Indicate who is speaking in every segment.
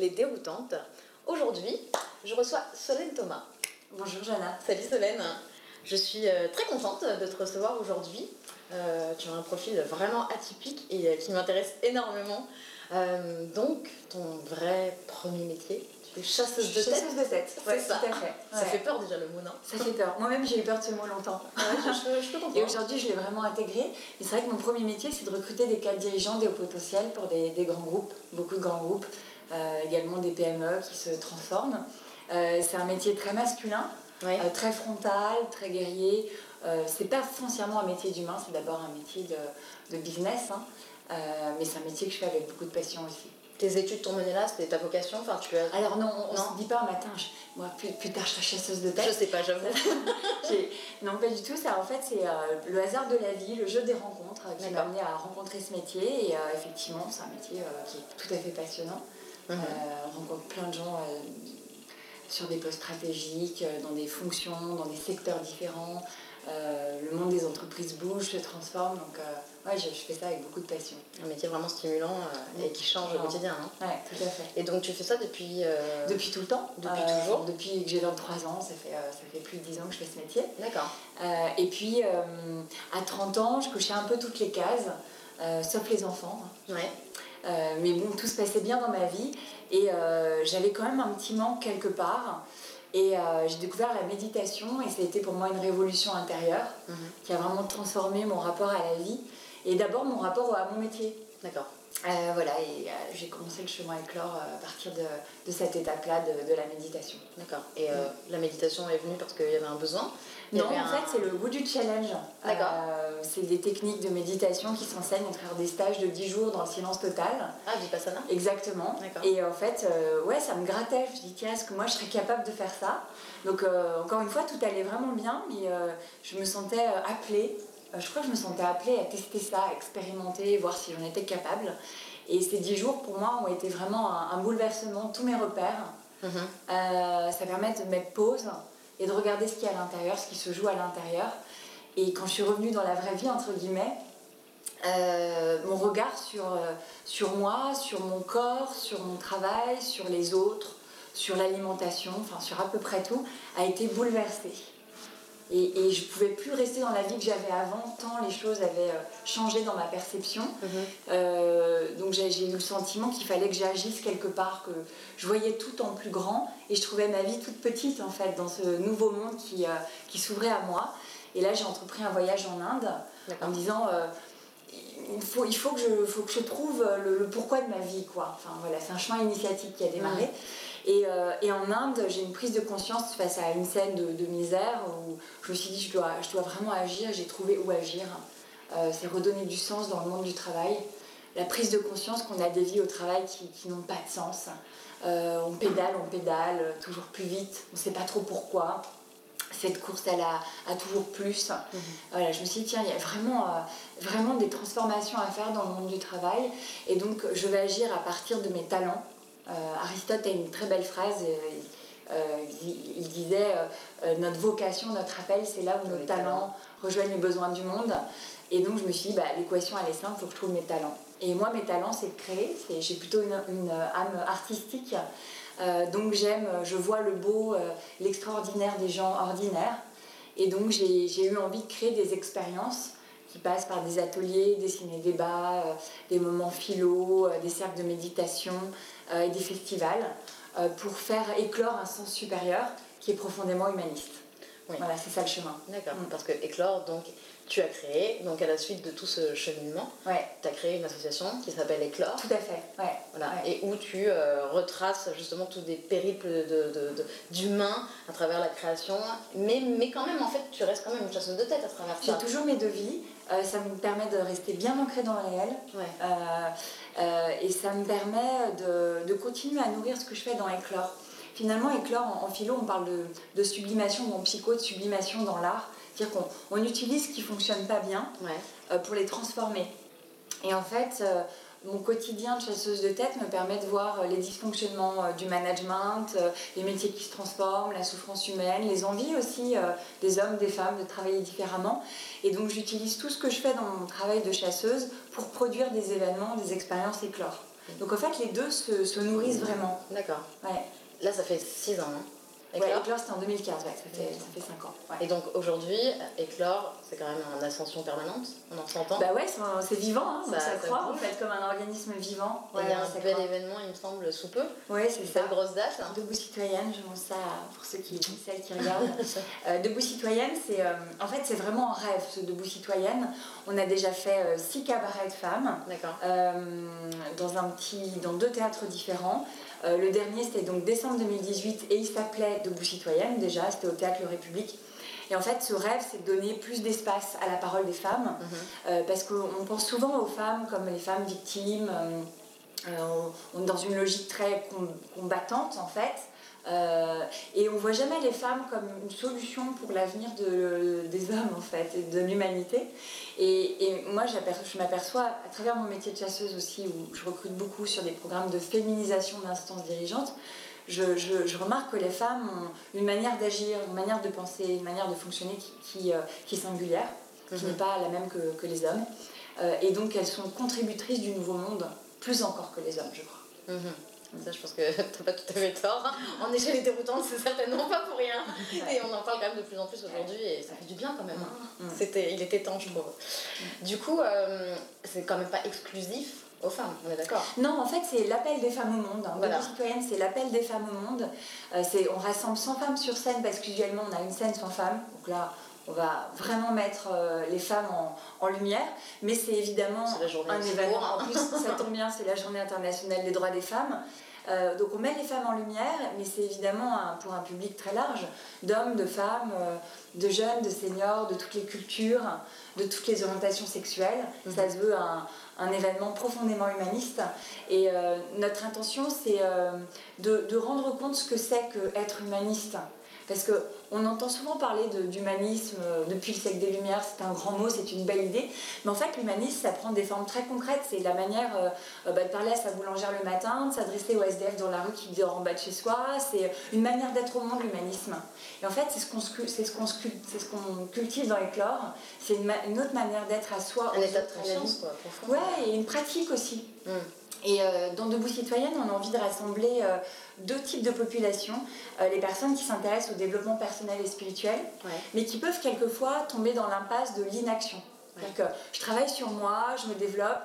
Speaker 1: Les Déroutantes. Aujourd'hui, je reçois Solène Thomas.
Speaker 2: Bonjour Jana.
Speaker 1: Salut Solène. Je suis euh, très contente de te recevoir aujourd'hui. Euh, tu as un profil vraiment atypique et euh, qui m'intéresse énormément. donc, ton vrai premier métier, tu es chasseuse de tête.
Speaker 2: Chasseuse de tête,
Speaker 1: c'est ça.
Speaker 2: Tout à fait.
Speaker 1: Ça fait peur déjà le mot, non?
Speaker 2: Ça fait peur. Moi-même, j'ai eu peur de ce mot longtemps.
Speaker 1: je, je, peux.
Speaker 2: Et aujourd'hui, je l'ai vraiment intégré. Et c'est vrai que mon premier métier, c'est de recruter des cadres dirigeants, des hauts potentiels pour des, des grands groupes, beaucoup de grands groupes, également des PME qui se transforment. c'est un métier très masculin euh, très frontal, très guerrier. Euh, c'est pas foncièrement un métier d'humain, c'est d'abord un métier de, business, hein. euh, mais c'est un métier que je fais avec beaucoup de passion aussi.
Speaker 1: Tes études t'ont mené là, c'était ta vocation enfin, tu as...
Speaker 2: Alors non, on ne se dit pas un matin, moi plus, tard je serai chasseuse de tête.
Speaker 1: Je sais pas, j'avoue.
Speaker 2: non, pas du tout, ça en fait c'est le hasard de la vie, le jeu des rencontres qui m'a amené à rencontrer ce métier et effectivement c'est un métier qui est tout à fait passionnant. On rencontre plein de gens sur des postes stratégiques, euh, dans des fonctions, dans des secteurs différents. Euh, le monde des entreprises bouge, se transforme, donc euh, ouais, je, fais ça avec beaucoup de passion.
Speaker 1: Un métier vraiment stimulant et qui change au quotidien. Hein.
Speaker 2: Oui, tout à fait.
Speaker 1: Et donc tu fais ça depuis
Speaker 2: Depuis tout le temps.
Speaker 1: Depuis toujours?
Speaker 2: Depuis que j'ai 23 ans, ça fait, ça fait plus de 10 ans que je fais ce métier.
Speaker 1: D'accord.
Speaker 2: et puis à 30 ans, je cochais un peu toutes les cases, sauf les enfants.
Speaker 1: Ouais.
Speaker 2: Euh, mais bon, tout se passait bien dans ma vie et euh, j'avais quand même un petit manque quelque part. Et euh, j'ai découvert la méditation et ça a été pour moi une révolution intérieure mhm. qui a vraiment transformé mon rapport à la vie et d'abord mon rapport à mon métier.
Speaker 1: D'accord.
Speaker 2: voilà, et j'ai commencé le chemin éclore à partir de, de cette étape-là de, de, la méditation.
Speaker 1: D'accord. Et la méditation est venue parce qu'il y avait un besoin
Speaker 2: non, en fait, c'est le goût du challenge.
Speaker 1: D'accord.
Speaker 2: Euh, c'est des techniques de méditation qui s'enseignent à travers des stages de 10 jours dans le silence total.
Speaker 1: Ah, Vipassana
Speaker 2: Exactement. Et en fait, euh, ouais, ça me grattait. Je me dit, tiens, est-ce que moi je serais capable de faire ça? Donc, euh, encore une fois, tout allait vraiment bien, mais je me sentais appelée. je crois que je me sentais appelée à tester ça, à expérimenter, voir si j'en étais capable. Et ces 10 jours, pour moi, ont été vraiment un, bouleversement, tous mes repères. Mhm. ça permet de mettre pause et de regarder ce qu'il y a à l'intérieur, ce qui se joue à l'intérieur. Et quand je suis revenue dans la vraie vie, entre guillemets, euh, mon regard sur, euh, sur moi, sur mon corps, sur mon travail, sur les autres, sur l'alimentation, enfin sur à peu près tout, a été bouleversé. Et, et je ne pouvais plus rester dans la vie que j'avais avant, tant les choses avaient euh, changé dans ma perception. Mhm. Euh, donc j'ai eu le sentiment qu'il fallait que j'agisse quelque part, que je voyais tout en plus grand et je trouvais ma vie toute petite en fait dans ce nouveau monde qui, euh, qui s'ouvrait à moi. Et là j'ai entrepris un voyage en Inde en me disant il faut, il faut, que je, faut que je trouve le, pourquoi de ma vie. Quoi. Enfin, voilà, c'est un chemin initiatique qui a démarré. Et, euh, et, en Inde, j'ai une prise de conscience face à une scène de, misère où je me suis dit je dois, je dois vraiment agir, j'ai trouvé où agir. Euh, c'est redonner du sens dans le monde du travail. La prise de conscience qu'on a des vies au travail qui, qui n'ont pas de sens. Euh, on pédale, on pédale, toujours plus vite, on ne sait pas trop pourquoi cette course, elle a, a toujours plus. Mhm. Voilà, je me suis dit, tiens, il y a vraiment, vraiment des transformations à faire dans le monde du travail. Et donc, je vais agir à partir de mes talents. Euh, Aristote a une très belle phrase. Euh, euh, il, disait notre vocation, notre appel, c'est là où nos talents rejoignent les besoins du monde. Et donc je me suis dit, bah, l'équation elle est simple, il faut que je trouve mes talents. Et moi, mes talents, c'est de créer. J'ai plutôt une, une, âme artistique. donc j'aime, je vois le beau, l'extraordinaire des gens ordinaires. Et donc j'ai eu envie de créer des expériences qui passent par des ateliers, des ciné-débats, euh, des moments philo, des cercles de méditation et des festivals pour faire éclore un sens supérieur qui est profondément humaniste. Voilà, c'est ça le chemin.
Speaker 1: D'accord, mm. parce que éclore, donc tu as créé, donc à la suite de tout ce cheminement,
Speaker 2: ouais.
Speaker 1: tu as créé une association qui s'appelle Éclore.
Speaker 2: Tout à fait, ouais.
Speaker 1: Voilà, et où tu euh, retraces justement tous des périples d'humains de, à travers la création, mais, mais quand même, en fait, tu restes quand même une chasseuse de tête à travers ça.
Speaker 2: J'ai toujours mes devis, euh, ça me permet de rester bien ancré dans le réel,
Speaker 1: euh,
Speaker 2: et ça me permet de, de continuer à nourrir ce que je fais dans Éclore. Finalement, éclore, en, philo, on parle de, sublimation, ou en psycho, de sublimation dans l'art. C'est-à-dire qu'on utilise ce qui ne fonctionne pas bien euh, pour les transformer. Et en fait, euh, mon quotidien de chasseuse de tête me permet de voir euh, les dysfonctionnements du management, les métiers qui se transforment, la souffrance humaine, les envies aussi des hommes, des femmes de travailler différemment. Et donc j'utilise tout ce que je fais dans mon travail de chasseuse pour produire des événements, des expériences éclore. Donc en fait, les deux se, se nourrissent vraiment.
Speaker 1: D'accord.
Speaker 2: Ouais.
Speaker 1: Là, ça fait 6 ans. Hein.
Speaker 2: Ouais, Éclore, c'était en 2015, ouais, ça fait, ça fait 5 ans. Ouais.
Speaker 1: Et donc aujourd'hui, Éclore, c'est quand même en ascension permanente, on en s'entend.
Speaker 2: Bah ouais, c'est- vivant, hein, donc
Speaker 1: Ça-
Speaker 2: ça,
Speaker 1: ça
Speaker 2: croît en
Speaker 1: bouge.
Speaker 2: fait, comme un organisme vivant.
Speaker 1: Il y a
Speaker 2: Ouais,
Speaker 1: un
Speaker 2: ça
Speaker 1: bel événement, il me semble, sous peu.
Speaker 2: Oui, c'est ça.
Speaker 1: une grosse date. hein.
Speaker 2: Debout citoyenne, je lance ça pour ceux qui, celles qui regardent. Euh, Debout citoyenne, c'est euh, en fait c'est vraiment un rêve ce Debout citoyenne. On a déjà fait euh, six cabarets de femmes
Speaker 1: D'accord.
Speaker 2: euh, dans un petit, dans deux théâtres différents. Euh, le dernier c'était donc décembre 2018 et il s'appelait Debout citoyenne déjà, c'était au théâtre Le République. Et en fait, ce rêve, c'est de donner plus d'espace à la parole des femmes,
Speaker 1: Mhm.
Speaker 2: euh, parce qu'on pense souvent aux femmes comme les femmes victimes. euh, on- on est dans une logique très com- combattante en fait. Euh, et on voit jamais les femmes comme une solution pour l'avenir de, des hommes en fait et de l'humanité. Et, et moi je m'aperçois à travers mon métier de chasseuse aussi où je recrute beaucoup sur des programmes de féminisation d'instances dirigeantes. Je, je- je remarque que les femmes ont une manière d'agir, une manière de penser, une manière de fonctionner qui, qui, euh, qui est singulière, qui
Speaker 1: Mhm.
Speaker 2: n'est pas la même que, que les hommes. Euh, et donc elles sont contributrices du nouveau monde, plus encore que les hommes, je crois.
Speaker 1: Mhm. Ça, je pense que t'as pas tout à fait tort. En échelle déroutante, c'est certainement pas pour rien. Et on en parle quand même de plus en plus aujourd'hui et ça fait du bien quand même. hein.
Speaker 2: Mm.
Speaker 1: C'était, il était temps, je trouve. Du coup, euh, c'est quand même pas exclusif aux femmes, on est d'accord?
Speaker 2: Non, en fait, c'est l'appel des femmes au monde. Hein.
Speaker 1: Voilà.
Speaker 2: Debout citoyenne, c'est l'appel des femmes au monde. Euh, c'est, on rassemble 100 femmes sur scène parce qu'usuellement, on a une scène sans femmes. Donc là, on va vraiment mettre euh, les femmes en, en lumière. Mais c'est évidemment un événement.
Speaker 1: hein.
Speaker 2: En plus, ça tombe bien, c'est la journée internationale des droits des femmes. Euh, donc on met les femmes en lumière, mais c'est évidemment un- pour un public très large, d'hommes, de femmes, euh, de jeunes, de seniors, de toutes les cultures, de toutes les orientations sexuelles.
Speaker 1: Mhm.
Speaker 2: Ça se veut un, un événement profondément humaniste. Et euh, notre intention, c'est de, de rendre compte ce que c'est qu'être humaniste. Parce qu'on entend souvent parler de- d'humanisme euh, depuis le siècle des Lumières, c'est un grand mot, c'est une belle idée. Mais en fait, l'humanisme, ça prend des formes très concrètes. C'est la manière euh, euh, bah, de parler à sa boulangère le matin, de s'adresser au SDF dans la rue qui dort en bas de chez soi. C'est une manière d'être au monde, l'humanisme. Et en fait, c'est ce qu'on ce ce cultive dans les chlores. C'est une, autre manière d'être à soi,
Speaker 1: Un état de conscience, quoi, profond.
Speaker 2: Ouais, et une pratique aussi.
Speaker 1: Mm.
Speaker 2: Et euh, dans Debout Citoyenne, on a envie de rassembler euh, deux types de populations. Euh, les personnes qui s'intéressent au développement personnel et spirituel,
Speaker 1: Ouais.
Speaker 2: mais qui peuvent quelquefois tomber dans l'impasse de l'inaction. Que je travaille sur moi, je me développe,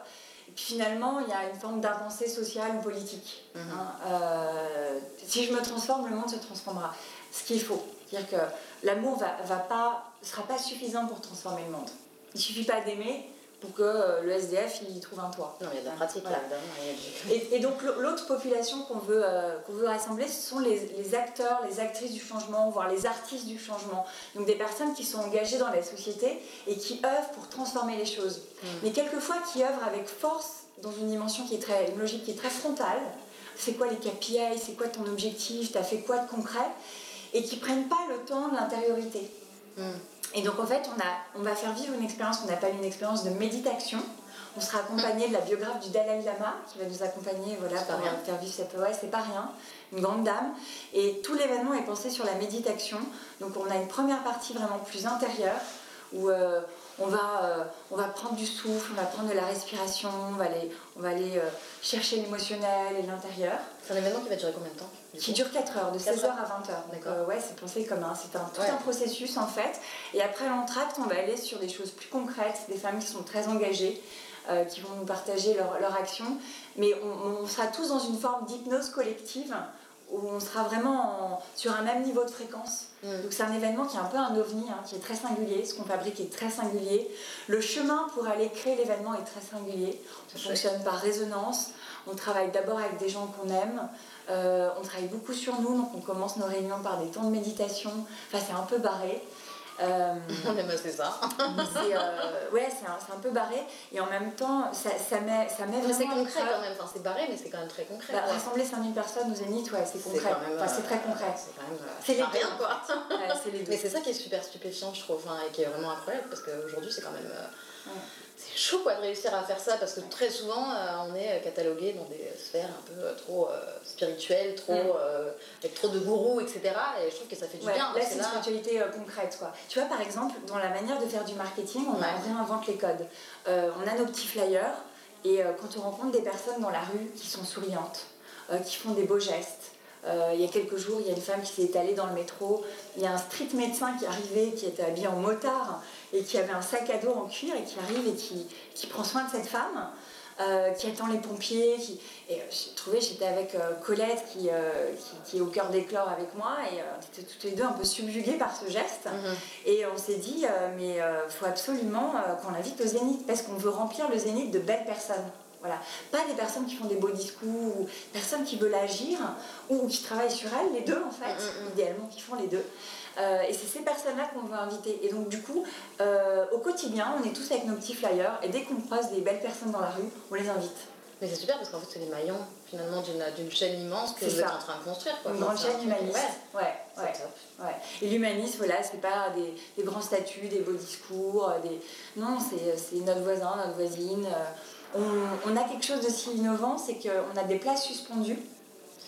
Speaker 2: et puis finalement, il y a une forme d'impensée sociale ou politique.
Speaker 1: Mhm.
Speaker 2: hein. Euh, si je me transforme, le monde se transformera. Ce qu'il faut. C'est-à-dire que l'amour va, va pas, sera pas suffisant pour transformer le monde. Il suffit pas d'aimer pour que euh, le SDF il trouve un toit.
Speaker 1: Non, il y a de la pratique
Speaker 2: Voilà.
Speaker 1: y du-
Speaker 2: Et, et donc l'au- l'autre population qu'on veut, euh, qu'on veut rassembler, ce sont les, les acteurs, les actrices du changement, voire les artistes du changement. Donc des personnes qui sont engagées dans la société et qui œuvrent pour transformer les choses.
Speaker 1: Mm.
Speaker 2: Mais quelquefois qui œuvrent avec force dans une dimension qui est très, une logique qui est très frontale. C'est quoi les KPI, c'est quoi ton objectif, tu as fait quoi de concret? Et qui prennent pas le temps de l'intériorité.
Speaker 1: Mm.
Speaker 2: Et donc en fait, on, a, on va faire vivre une expérience qu'on appelle une expérience de méditation. On sera accompagné de la biographe du Dalai Lama qui va nous accompagner voilà, pour
Speaker 1: rien.
Speaker 2: faire vivre cette... Ouais, c'est pas rien, une grande dame. Et tout l'événement est pensé sur la méditation. Donc on a une première partie vraiment plus intérieure où euh, on, va, euh, on va prendre du souffle, on va prendre de la respiration, on va aller, on va aller euh, chercher l'émotionnel et l'intérieur.
Speaker 1: C'est un événement qui va durer combien de temps
Speaker 2: Qui dure 4 heures, de
Speaker 1: 4
Speaker 2: 16h à 20h. Donc,
Speaker 1: D'accord.
Speaker 2: euh, ouais, c'est pensé comme un, c'est un, tout
Speaker 1: Ouais.
Speaker 2: un processus en fait. Et après l'entracte, on va aller sur des choses plus concrètes, des femmes qui sont très engagées, euh, qui vont nous partager leur, leur action. Mais on, on sera tous dans une forme d'hypnose collective où on sera vraiment en- sur un même niveau de fréquence.
Speaker 1: Mm.
Speaker 2: Donc c'est un événement qui est un peu un ovni, hein, qui est très singulier. Ce qu'on fabrique est très singulier. Le chemin pour aller créer l'événement est très singulier. On fonctionne par résonance. On travaille d'abord avec des gens qu'on aime. Euh, on travaille beaucoup sur nous, donc on commence nos réunions par des temps de méditation. Enfin, c'est un peu barré. Euh,
Speaker 1: On aime assez ça.
Speaker 2: c'est euh, ouais, c'est un, c'est un peu barré. Et en même temps, ça, ça met, ça met
Speaker 1: c'est concret quand même. Enfin, c'est barré, mais c'est quand même très concret.
Speaker 2: Bah, rassembler 5000 personnes au Zénith, ouais, c'est
Speaker 1: C'est
Speaker 2: concret. Enfin, c'est
Speaker 1: euh,
Speaker 2: très concret.
Speaker 1: C'est quand même. euh,
Speaker 2: C'est
Speaker 1: rien,
Speaker 2: deux,
Speaker 1: quoi.
Speaker 2: Ouais, c'est les deux.
Speaker 1: Mais c'est ça qui est super stupéfiant, je trouve, enfin, et qui est vraiment incroyable, parce qu'aujourd'hui, c'est quand même. euh,
Speaker 2: Ouais.
Speaker 1: Chaud quoi de réussir à faire ça, parce que très souvent, euh, on est catalogué dans des sphères un peu euh, trop euh, spirituelles, trop,
Speaker 2: Mm.
Speaker 1: avec trop de gourous, etc. Et je trouve que ça fait du
Speaker 2: Ouais,
Speaker 1: bien.
Speaker 2: là, c'est une
Speaker 1: là,
Speaker 2: spiritualité concrète. Quoi. Tu vois, par exemple, dans la manière de faire du marketing, on,
Speaker 1: Ouais.
Speaker 2: réinvente les codes. On a nos petits flyers Et quand on rencontre des personnes dans la rue qui sont souriantes, qui font des beaux gestes, il y a quelques jours, il y a une femme qui s'est étalée dans le métro. Il y a un street médecin qui est arrivé, qui était habillé en motard et qui avait un sac à dos en cuir et qui arrive et qui, qui prend soin de cette femme. Euh, qui attend les pompiers. Qui... Et euh, j'ai trouvé, j'étais avec euh, Colette qui, qui, est au cœur d'éclore avec moi et on était toutes les deux un peu subjuguées par ce geste. Mhm. Et on s'est dit, mais il faut absolument qu'on l'invite au Zénith parce qu'on veut remplir le Zénith de belles personnes. Voilà. Pas des personnes qui font des beaux discours, ou personnes qui veulent agir, ou qui travaillent sur elles, les deux en fait, mm, mm, mm. idéalement qui font les deux. Euh, et c'est ces personnes-là qu'on veut inviter. Et donc du coup, euh, au quotidien, on est tous avec nos petits flyers, et dès qu'on croise des belles personnes dans la rue, on les invite.
Speaker 1: Mais c'est super parce qu'en fait, c'est les maillons finalement d'une chaîne immense que vous êtes en train de construire.
Speaker 2: Une grande chaîne humaniste. Ouais, ouais, ouais. Et l'humanisme, voilà, c'est pas des, des, grands statuts, des beaux discours, des... non, c'est notre voisin, notre voisine on, a quelque chose de si innovant, c'est qu'on a des places suspendues.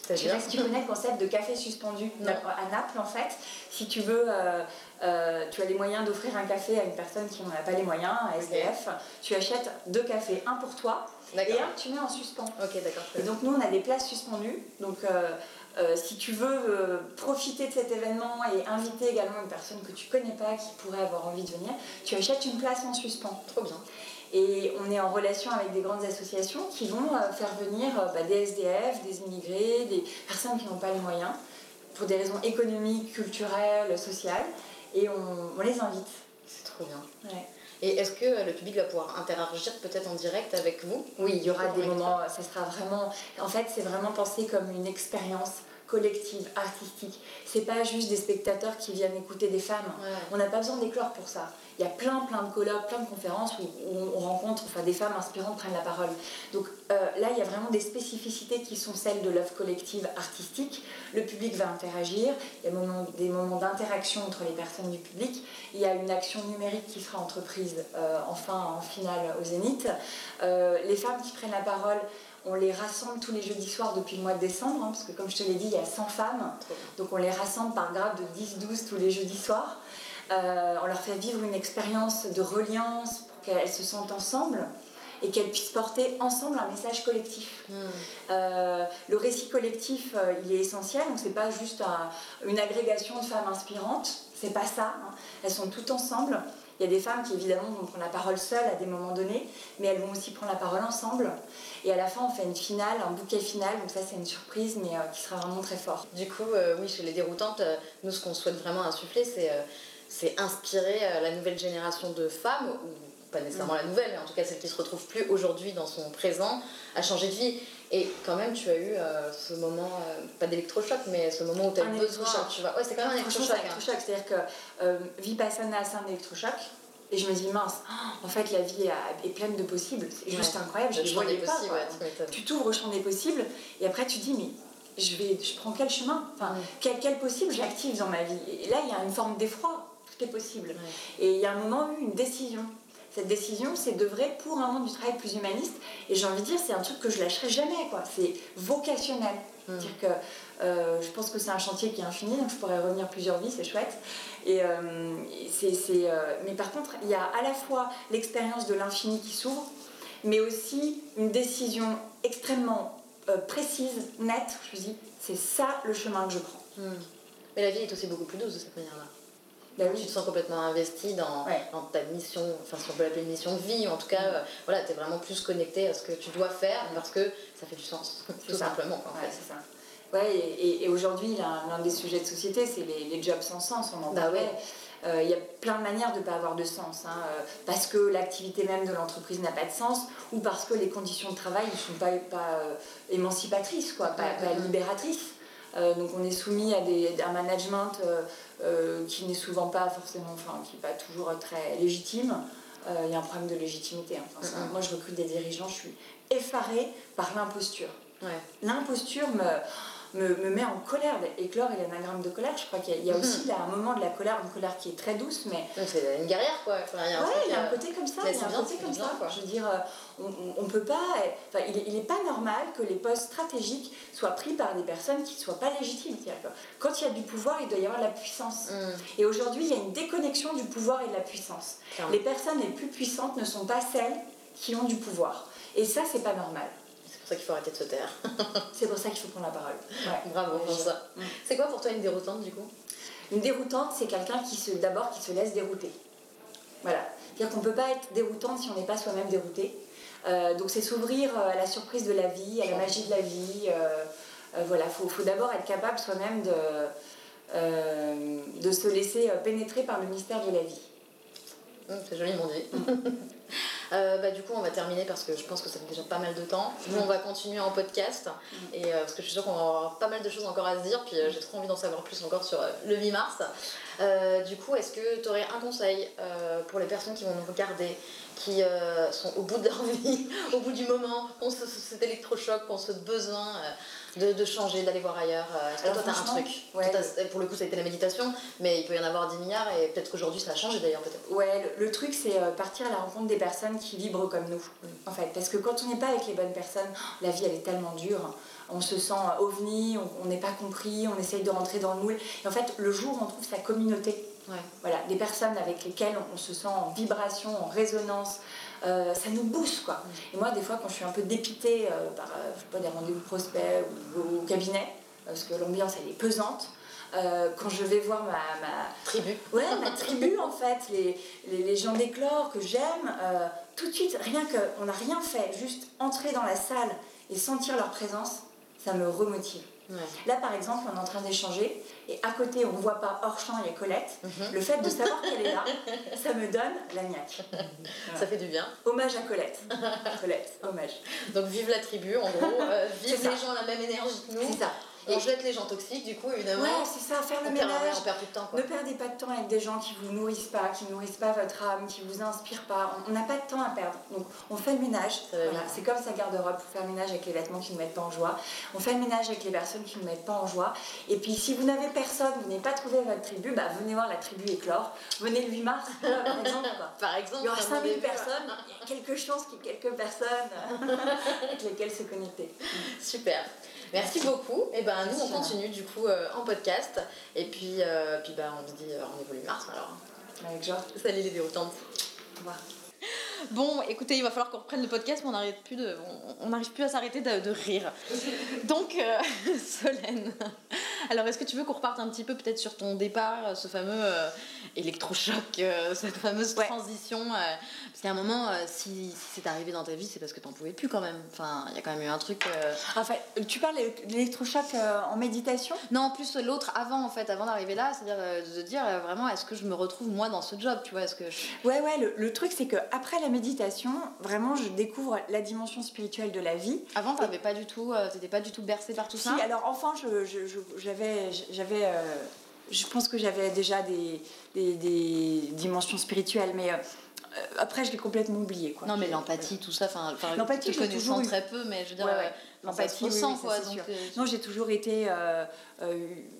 Speaker 2: Je sais pas si tu connais le concept de café suspendu à Naples en fait. Si tu veux, euh, euh, tu as les moyens d'offrir un café à une personne qui n'en a pas les moyens, à SDF, tu achètes deux cafés, un pour toi et un tu mets en suspens.
Speaker 1: Ok, d'accord.
Speaker 2: Et donc nous on a des places suspendues. Donc euh, si tu veux profiter de cet événement et inviter également une personne que tu connais pas qui pourrait avoir envie de venir, tu achètes une place en suspens.
Speaker 1: Trop bien.
Speaker 2: Et on est en relation avec des grandes associations qui vont euh, faire venir euh, bah, des SDF, des immigrés, des personnes qui n'ont pas les moyens, pour des raisons économiques, culturelles, sociales, et on, les invite.
Speaker 1: C'est trop bien. Et est-ce que euh, le public va pouvoir interagir peut-être en direct avec vous?
Speaker 2: Oui, il y aura des moments, ça sera vraiment... En fait, c'est vraiment pensé comme une expérience collective, artistique. C'est pas juste des spectateurs qui viennent écouter des femmes. On n'a pas besoin d'éclore pour ça il y a plein, plein de colloques, plein de conférences où, on rencontre enfin, des femmes inspirantes prennent la parole. Donc euh, là, il y a vraiment des spécificités qui sont celles de l'œuvre collective artistique. Le public va interagir, il y a des moments d'interaction entre les personnes du public. Il y a une action numérique qui sera entreprise euh, enfin en finale au Zénith. Euh, les femmes qui prennent la parole, on les rassemble tous les jeudis soirs depuis le mois de décembre, hein, parce que comme je te l'ai dit, il y a 100 femmes. Donc on les rassemble par grade de 10-12 tous les jeudis soirs. Euh, on leur fait vivre une expérience de reliance pour qu'elles se sentent ensemble et qu'elles puissent porter ensemble un message collectif. Hmm. Euh, le récit collectif, euh, il est essentiel, donc c'est pas juste une agrégation de femmes inspirantes, c'est pas ça. Hein. Elles sont toutes ensemble. Il y a des femmes qui évidemment vont prendre la parole seules à des moments donnés, mais elles vont aussi prendre la parole ensemble. Et à la fin, on fait une finale, un bouquet final, donc ça c'est une surprise, mais qui sera vraiment très fort.
Speaker 1: Du coup, oui, chez les déroutantes, nous ce qu'on souhaite vraiment insuffler, c'est c'est inspirer euh, la nouvelle génération de femmes, ou pas nécessairement la nouvelle, mais en tout cas celle qui se retrouve plus aujourd'hui dans son présent, à changer de vie. Et quand même, tu as eu euh, ce moment, euh, pas d'électrochoc, mais ce moment où tu as eu besoin. Tu vois. Ouais, c'est quand même un électrochoc.
Speaker 2: Hein. C'est-à-dire que euh, Vipassana, c'est un électrochoc. Et je me dis, mince, en fait, la vie est pleine de possibles. C'est juste incroyable. Je ne voyais pas. tu t'ouvres au champ des possibles. Et après, tu dis, mais je, vais, je prends quel chemin? Enfin, quel, quel possible j'active dans ma vie? Et là, il y a une forme d'effroi possible. Et il y a un moment eu une décision. Cette décision, c'est de vrai pour un monde du travail plus humaniste. Et j'ai envie de dire, c'est un truc que je lâcherai jamais. quoi. C'est vocationnel. Hmm. dire que euh, je pense que c'est un chantier qui est infini, donc je pourrais revenir plusieurs vies, c'est chouette. Et, euh, c'est, euh, mais par contre, il y a à la fois l'expérience de l'infini qui s'ouvre, mais aussi une décision extrêmement précise, nette. Je me dis, c'est ça le chemin que je prends. Hmm.
Speaker 1: Mais la vie est aussi beaucoup plus douce de cette manière-là. Bah tu te sens complètement investi dans, dans, ta mission, enfin si on peut l'appeler une mission de vie, en tout cas, euh, voilà, tu es vraiment plus connecté à ce que tu dois faire parce que ça fait du sens, tout simplement. En
Speaker 2: c'est ça. Ouais, et, et aujourd'hui, l'un des sujets de société, c'est les, les, jobs sans sens, on en bah parlait. Euh, il y a plein de manières de ne pas avoir de sens, hein, euh, parce que l'activité même de l'entreprise n'a pas de sens, ou parce que les conditions de travail ne sont pas, pas émancipatrices, quoi, pas, pas libératrices. Donc on est soumis à, des, à un management euh, qui n'est souvent pas forcément, enfin, qui n'est pas toujours très légitime. Euh, il y a un problème de légitimité. Hein. Moi, je recrute des dirigeants, je suis effarée par l'imposture. L'imposture me me, me, met en colère. Éclore est l'anagramme de colère. Je crois qu'il y, a, aussi là, un moment de la colère, une colère qui est très douce, mais.
Speaker 1: C'est une guerrière, quoi.
Speaker 2: Enfin, il y a un, ouais, il y a un côté comme ça. Il y a un côté comme ça. Je veux dire, euh, on, peut pas. Enfin, il n'est pas normal que les postes stratégiques soient pris par des personnes qui ne soient pas légitimes. Quand il y a du pouvoir, il doit y avoir de la puissance. Mm. Et aujourd'hui, il y a une déconnexion du pouvoir et de la puissance. Les personnes les plus puissantes ne sont pas celles qui ont du pouvoir. Et ça, c'est pas normal.
Speaker 1: C'est pour ça qu'il faut arrêter de se taire.
Speaker 2: c'est pour ça qu'il faut prendre la parole.
Speaker 1: Bravo pour ça. Mm. C'est quoi pour toi une déroutante du coup?
Speaker 2: Une déroutante, c'est quelqu'un qui se, d'abord qui se laisse dérouter. Voilà. C'est-à-dire qu'on ne peut pas être déroutante si on n'est pas soi-même dérouté. Euh, donc c'est s'ouvrir euh, à la surprise de la vie, à la magie de la vie. Euh, voilà, il faut, faut d'abord être capable soi-même de, de se laisser pénétrer par le mystère de la vie.
Speaker 1: Mmh, c'est joliment dit. Euh, bah, du coup, on va terminer parce que je pense que ça fait déjà pas mal de temps. Nous, on va continuer en podcast et, euh, parce que je suis sûre qu'on va avoir pas mal de choses encore à se dire. Puis euh, j'ai trop envie d'en savoir plus encore sur le 8 mars. du coup, est-ce que tu aurais un conseil pour les personnes qui vont nous regarder, qui sont au bout de leur vie, au bout du moment, ont cet électrochoc, ont ce besoin de, changer, d'aller voir ailleurs Est-ce que toi, tu as un truc Pour le coup, ça a été la méditation, mais il peut y en avoir 10 milliards et peut-être qu'aujourd'hui, ça a changé d'ailleurs. peut-être.
Speaker 2: Ouais, le, truc, c'est partir à la rencontre des personnes qui vibrent comme nous, en fait. Parce que quand on n'est pas avec les bonnes personnes, la vie, elle est tellement dure. On se sent ovni, on n'est pas compris, on essaye de rentrer dans le moule. Et en fait, le jour où on trouve sa communauté, voilà, des personnes avec lesquelles on se sent en vibration, en résonance, euh, ça nous booste quoi. Mm. Et moi, des fois, quand je suis un peu dépitée euh, par euh, je sais pas, des rendez-vous prospects ou au cabinet, parce que l'ambiance elle est pesante, quand je vais voir ma, ma,
Speaker 1: tribu.
Speaker 2: Ouais, ma tribu en fait, les, les, les gens d'éclore que j'aime, tout de suite, rien qu'on n'a rien fait, juste entrer dans la salle et sentir leur présence, ça me remotive. Là, par exemple, on est en train d'échanger et à côté, on ne voit pas hors champ, il y a Colette. Mhm. Le fait de savoir qu'elle est là, ça me donne la niaque.
Speaker 1: Ça fait du bien.
Speaker 2: Hommage à Colette. Colette, hommage.
Speaker 1: Donc, vive la tribu, en gros. Euh, vive les gens à la même énergie que nous.
Speaker 2: C'est ça.
Speaker 1: On jette les gens toxiques, du coup, évidemment.
Speaker 2: Ouais, c'est ça, faire le ménage.
Speaker 1: on perd plus de temps.
Speaker 2: Ne perdez pas de temps avec des gens qui vous nourrissent pas, qui nourrissent pas votre âme, qui vous inspirent pas. On n'a pas de temps à perdre. Donc, on fait le ménage. Voilà. C'est comme sa garde-robe pour faire le ménage avec les vêtements qui ne mettent pas en joie. On fait le ménage avec les personnes qui ne mettent pas en joie. Et puis, si vous n'avez personne, vous n'avez pas trouvé votre tribu, bah, venez voir la tribu éclore. Venez le 8 mars, par exemple.
Speaker 1: Par exemple.
Speaker 2: Il y aura 5000 personnes. Il y a quelques chances qu'il y ait quelques personnes avec lesquelles se connecter.
Speaker 1: Super. Merci beaucoup. Et ben nous on continue du coup euh, en podcast. Et puis, euh, puis ben, on se dit euh, rendez-vous le mars alors.
Speaker 2: Avec joie.
Speaker 1: Salut les déroutantes.
Speaker 2: Au revoir.
Speaker 1: Bon, écoutez, il va falloir qu'on reprenne le podcast, mais on n'arrive plus, de, on, plus à s'arrêter de, rire. Donc, euh, Solène, alors est-ce que tu veux qu'on reparte un petit peu peut-être sur ton départ, ce fameux euh, électrochoc, euh, cette fameuse transition Parce qu'à un moment, si, c'est arrivé dans ta vie, c'est parce que tu n'en pouvais plus quand même. Enfin, il y a quand même eu un truc.
Speaker 2: Enfin, tu parles d'électrochoc en méditation?
Speaker 1: Non, plus l'autre avant en fait, avant d'arriver là, c'est-à-dire de dire vraiment, est-ce que je me retrouve moi dans ce job, tu vois Est-ce que
Speaker 2: Ouais, ouais. Le, le truc, c'est que après la méditation, vraiment, je découvre la dimension spirituelle de la vie.
Speaker 1: Avant, tu n'étais pas du tout, euh, pas du tout bercé par tout
Speaker 2: si,
Speaker 1: ça?
Speaker 2: alors enfant, j'avais, j'avais, euh, je pense que j'avais déjà des, des, dimensions spirituelles, mais euh, après, je l'ai complètement oublié. Quoi.
Speaker 1: Non, mais l'empathie, tout ça, enfin, l'empathie, je connaissant très peu, mais je veux dire, l'empathie, oui, quoi. Donc,
Speaker 2: non, j'ai toujours été,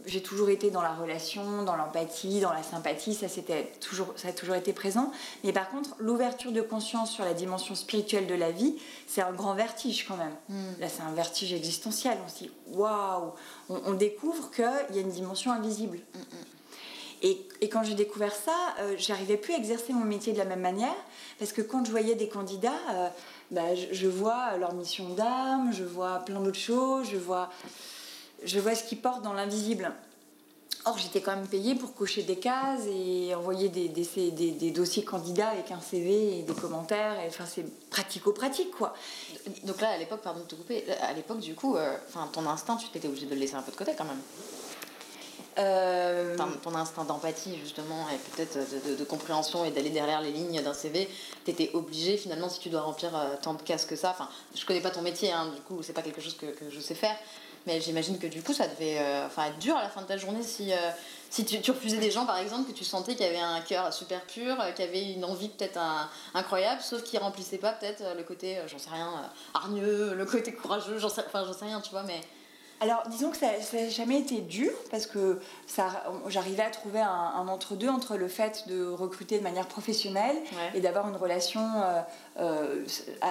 Speaker 2: j'ai toujours été dans la relation, dans l'empathie, dans la sympathie. Ça, c'était toujours, ça a toujours été présent. Mais par contre, l'ouverture de conscience sur la dimension spirituelle de la vie, c'est un grand vertige quand même. Hmm. Là, c'est un vertige existentiel. On se dit, waouh, on, découvre qu'il y a une dimension invisible. Hmm, hmm. Et, quand j'ai découvert ça, euh, j'arrivais plus à exercer mon métier de la même manière, parce que quand je voyais des candidats, euh, bah, je, vois leur mission d'âme, je vois plein d'autres choses, je vois, je vois ce qu'ils portent dans l'invisible. Or, j'étais quand même payée pour cocher des cases et envoyer des, des, des, dossiers candidats avec un CV et des commentaires. Et, enfin, c'est pratico-pratique, quoi.
Speaker 1: Donc là, à l'époque, pardon de te couper, à l'époque, du coup, euh, ton instinct, tu t'étais obligé de le laisser un peu de côté quand même. Euh... Ton, instinct d'empathie, justement, et peut-être de, compréhension et d'aller derrière les lignes d'un CV, t'étais obligé, finalement, si tu dois remplir euh, tant de cases que ça. Enfin, je connais pas ton métier, hein, du coup, c'est pas quelque chose que, je sais faire, mais j'imagine que du coup, ça devait euh, être dur à la fin de ta journée si, si tu, refusais des gens, par exemple, que tu sentais qu'il y avait un cœur super pur, qu'il y avait une envie peut-être incroyable, sauf qu'ils remplissaient pas peut-être le côté, j'en sais rien, hargneux, le côté courageux, j'en sais, j'en sais rien, tu vois, mais
Speaker 2: alors, disons que ça n'a jamais été dur parce que j'arrivais à trouver un, entre-deux entre le fait de recruter de manière professionnelle et d'avoir une relation euh, euh,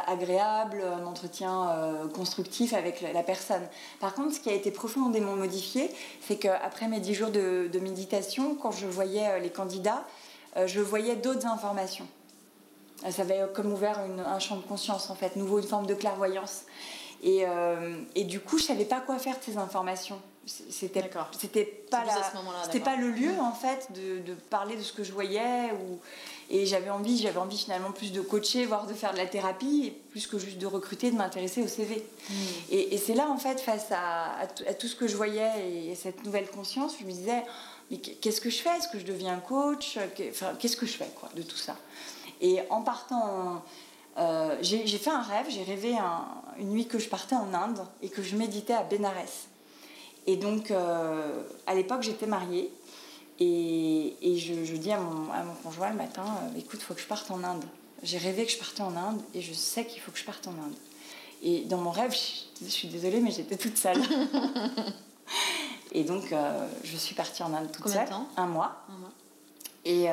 Speaker 2: agréable, un entretien euh, constructif avec la, personne. Par contre, ce qui a été profondément modifié, c'est qu'après mes dix jours de, méditation, quand je voyais les candidats, je voyais d'autres informations. Ça avait comme ouvert un champ de conscience, en fait, nouveau, une forme de clairvoyance. Et, et du coup, je savais pas quoi faire de ces informations. C'était c'était pas c'était pas le lieu en fait de, de, parler de ce que je voyais ou et j'avais envie j'avais envie finalement plus de coacher voire de faire de la thérapie plus que juste de recruter de m'intéresser au CV hmm. et, et c'est là en fait face à, à, tout ce que je voyais et, cette nouvelle conscience je me disais mais qu'est-ce que je fais? Est-ce que je deviens coach? Qu'est-ce que je fais quoi de tout ça? Et en partant euh, j'ai fait un rêve j'ai rêvé une nuit que je partais en Inde et que je méditais à Benares et donc, euh, à l'époque, j'étais mariée. Et, et je, je, dis à mon, à mon, conjoint le matin, euh, écoute, il faut que je parte en Inde. J'ai rêvé que je partais en Inde et je sais qu'il faut que je parte en Inde. Et dans mon rêve, je, suis désolée, mais j'étais toute seule. et donc, euh, je suis partie en Inde toute
Speaker 1: Combien
Speaker 2: seule.
Speaker 1: Temps?
Speaker 2: Un mois.
Speaker 1: Un mois.
Speaker 2: Et,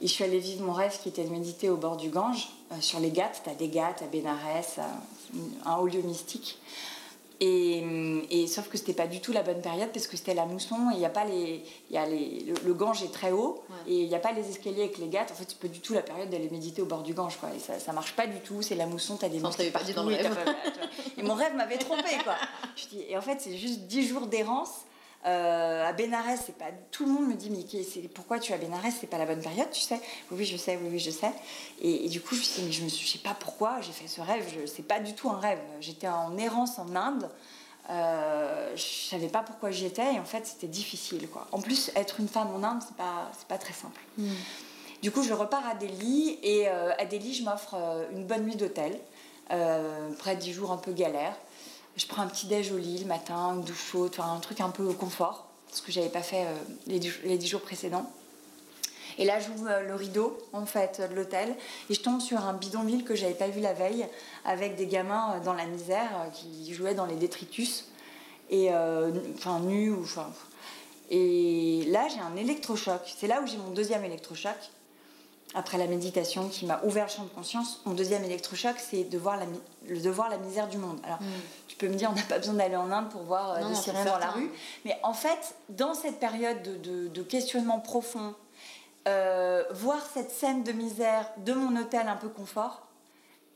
Speaker 2: et, je suis allée vivre mon rêve qui était de méditer au bord du Gange, sur les Ghats. Tu as des Ghats à Bénarès, un haut lieu mystique. Et, sauf que c'était pas du tout la bonne période parce que c'était la mousson et il y a pas les, y a les le, Gange est très haut et il n'y a pas les escaliers avec les gâtes. En fait, c'est pas du tout la période d'aller méditer au bord du Gange quoi. Et ça, ça marche pas du tout. C'est la mousson, t'as des
Speaker 1: moustiques partout. Dans et,
Speaker 2: et mon rêve m'avait trompé quoi. Je dis, et en fait, c'est juste 10 jours d'errance euh, à Bénarès, c'est pas tout le monde me dit mais pourquoi tu es à Bénarès, c'est pas la bonne période, tu sais? Oui, oui, je sais, oui, oui, je sais. Et, du coup, je me suis mais je me suis, je sais pas pourquoi j'ai fait ce rêve. Je, c'est pas du tout un rêve. J'étais en errance en Inde. Euh, je savais pas pourquoi j'y étais et en fait c'était difficile quoi. En plus être une femme en Inde c'est pas c'est pas très simple. Hmm. Du coup je repars à Delhi et euh, à Delhi je m'offre une bonne nuit d'hôtel, près de 10 jours un peu galère. Je prends un petit déj au lit le matin, une douche chaude, un truc un peu confort, ce que j'avais pas fait euh, les, dix, jours précédents. Et là, j'ouvre euh, le rideau, en fait, de l'hôtel, et je tombe sur un bidonville que j'avais pas vu la veille, avec des gamins euh, dans la misère qui jouaient dans les détritus, et enfin nus ou enfin. Et là, j'ai un électrochoc. C'est là où j'ai mon deuxième électrochoc après la méditation qui m'a ouvert le champ de conscience. Mon deuxième électrochoc, c'est de voir la, de voir la misère du monde. Alors, mm tu peux me dire, on n'a pas besoin d'aller en Inde pour voir euh, des sirènes dans la rue. Mais en fait, dans cette période de, questionnement profond, euh, voir cette scène de misère de mon hôtel un peu confort,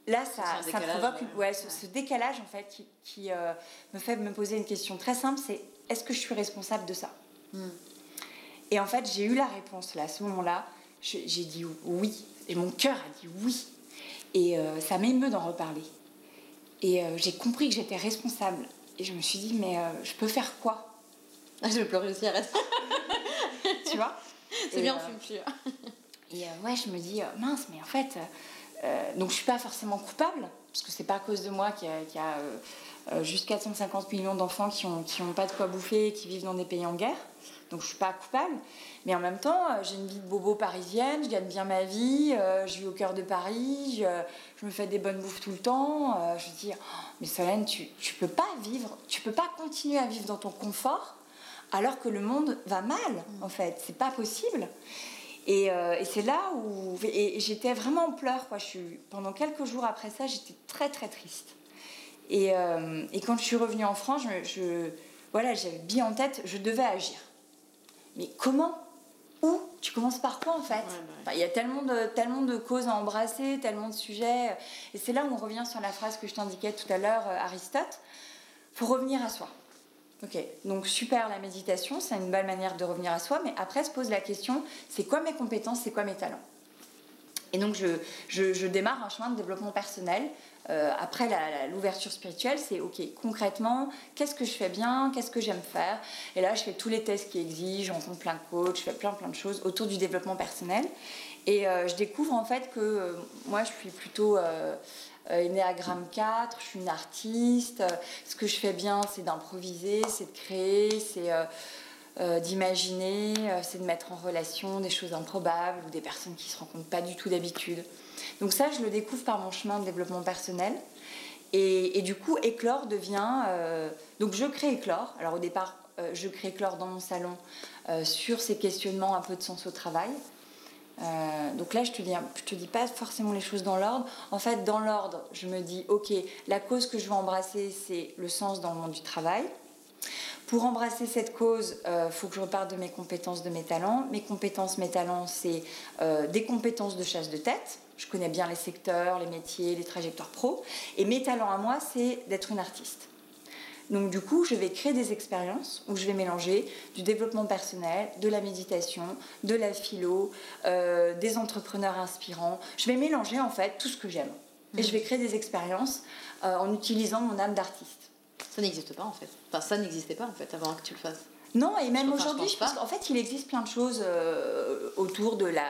Speaker 2: là, ça, ça provoque ouais, ce, décalage en fait qui, euh, me fait me poser une question très simple, c'est est-ce que je suis responsable de ça? Hmm. Et en fait, j'ai eu la réponse là, à ce moment-là. J'ai dit oui, et mon cœur a dit oui. Et ça m'émeut d'en reparler. Et euh, j'ai compris que j'étais responsable. Et je me suis dit, mais euh, je peux faire quoi?
Speaker 1: Je vais pleurer aussi, arrête.
Speaker 2: tu vois?
Speaker 1: C'est bien, on fume plus.
Speaker 2: et euh, ouais, je me dis, mince, mais en fait, donc je suis pas forcément coupable, parce que c'est pas à cause de moi qu'il y a, a juste 450 millions d'enfants qui n'ont qui ont pas de quoi bouffer et qui vivent dans des pays en guerre. Donc je suis pas coupable. Mais en même temps, j'ai une vie de bobo parisienne, je gagne bien ma vie, je vis au cœur de Paris, je, je me fais des bonnes bouffes tout le temps. Euh, je dis, oh, mais Solène, tu, tu peux pas vivre, tu peux pas continuer à vivre dans ton confort alors que le monde va mal, mm. en fait. C'est pas possible. Et, euh, et c'est là où et, j'étais vraiment en pleurs. Quoi. Je suis, pendant quelques jours après ça, j'étais très très triste. Et, euh, et, quand je suis revenue en France, je, je voilà, j'avais bien en tête, je devais agir. Mais comment? Où? Tu commences par quoi en fait? Bah Il y a tellement de, tellement de causes à embrasser, tellement de sujets. Et c'est là où on revient sur la phrase que je t'indiquais tout à l'heure, euh, Aristote. faut revenir à soi. Ok, donc super la méditation, c'est une belle manière de revenir à soi, mais après se pose la question, c'est quoi mes compétences, c'est quoi mes talents? Et donc je, je, je démarre un chemin de développement personnel euh, après l'ouverture spirituelle, c'est ok, concrètement, qu'est-ce que je fais bien, qu'est-ce que j'aime faire? Et là, je fais tous les tests qui exigent, j'en rencontre plein de coachs, je fais plein plein de choses autour du développement personnel. Et euh, je découvre en fait que euh, moi, je suis plutôt Ennéagramme 4, je suis une artiste. ce que je fais bien, c'est d'improviser, c'est de créer, c'est d'imaginer, c'est de mettre en relation des choses improbables ou des personnes qui se rencontrent pas du tout d'habitude. Donc ça, je le découvre par mon chemin de développement personnel. Et, du coup, Éclore devient... Euh, donc je crée Éclore. Alors au départ, euh, je crée Éclore dans mon salon euh, sur ces questionnements un peu de sens au travail. donc là, je te dis, je te dis pas forcément les choses dans l'ordre. En fait, dans l'ordre, je me dis, ok, la cause que je veux embrasser, c'est le sens dans le monde du travail. pour embrasser cette cause, il faut que je reparte de mes compétences, de mes talents. Mes compétences, mes talents, c'est des compétences de chasse de tête. Je connais bien les secteurs, les métiers, les trajectoires pro. Et mes talents à moi, c'est d'être une artiste. Donc du coup, je vais créer des expériences où je vais mélanger du développement personnel, de la méditation, de la philo, euh, des entrepreneurs inspirants. Je vais mélanger en fait tout ce que j'aime. Et je vais créer des expériences en utilisant mon âme d'artiste.
Speaker 1: Ça n'existe pas en fait. Enfin, ça n'existait pas en fait avant que tu le fasses.
Speaker 2: Non, et même aujourd'hui, je pense qu'en fait, il existe plein de choses euh, autour de, la,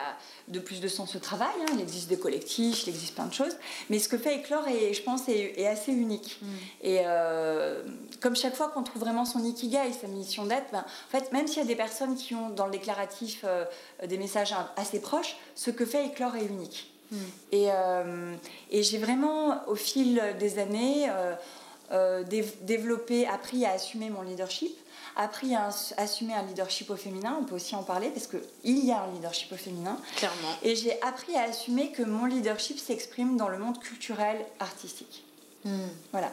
Speaker 2: de plus de sens au travail. Hein. Il existe des collectifs, il existe plein de choses. Mais ce que fait Éclore, est, je pense, est, assez unique. Mm. Et euh, comme chaque fois qu'on trouve vraiment son ikigai et sa mission d'être, ben, en fait, même s'il y a des personnes qui ont dans le déclaratif euh, des messages assez proches, ce que fait Éclore est unique. Mm. Et, et j'ai vraiment, au fil des années, euh, développé, appris à assumer mon leadership, appris à assumer un leadership au féminin, on peut aussi en parler parce qu'il y a un leadership au féminin.
Speaker 1: Clairement.
Speaker 2: Et j'ai appris à assumer que mon leadership s'exprime dans le monde culturel, artistique. Hmm. Voilà.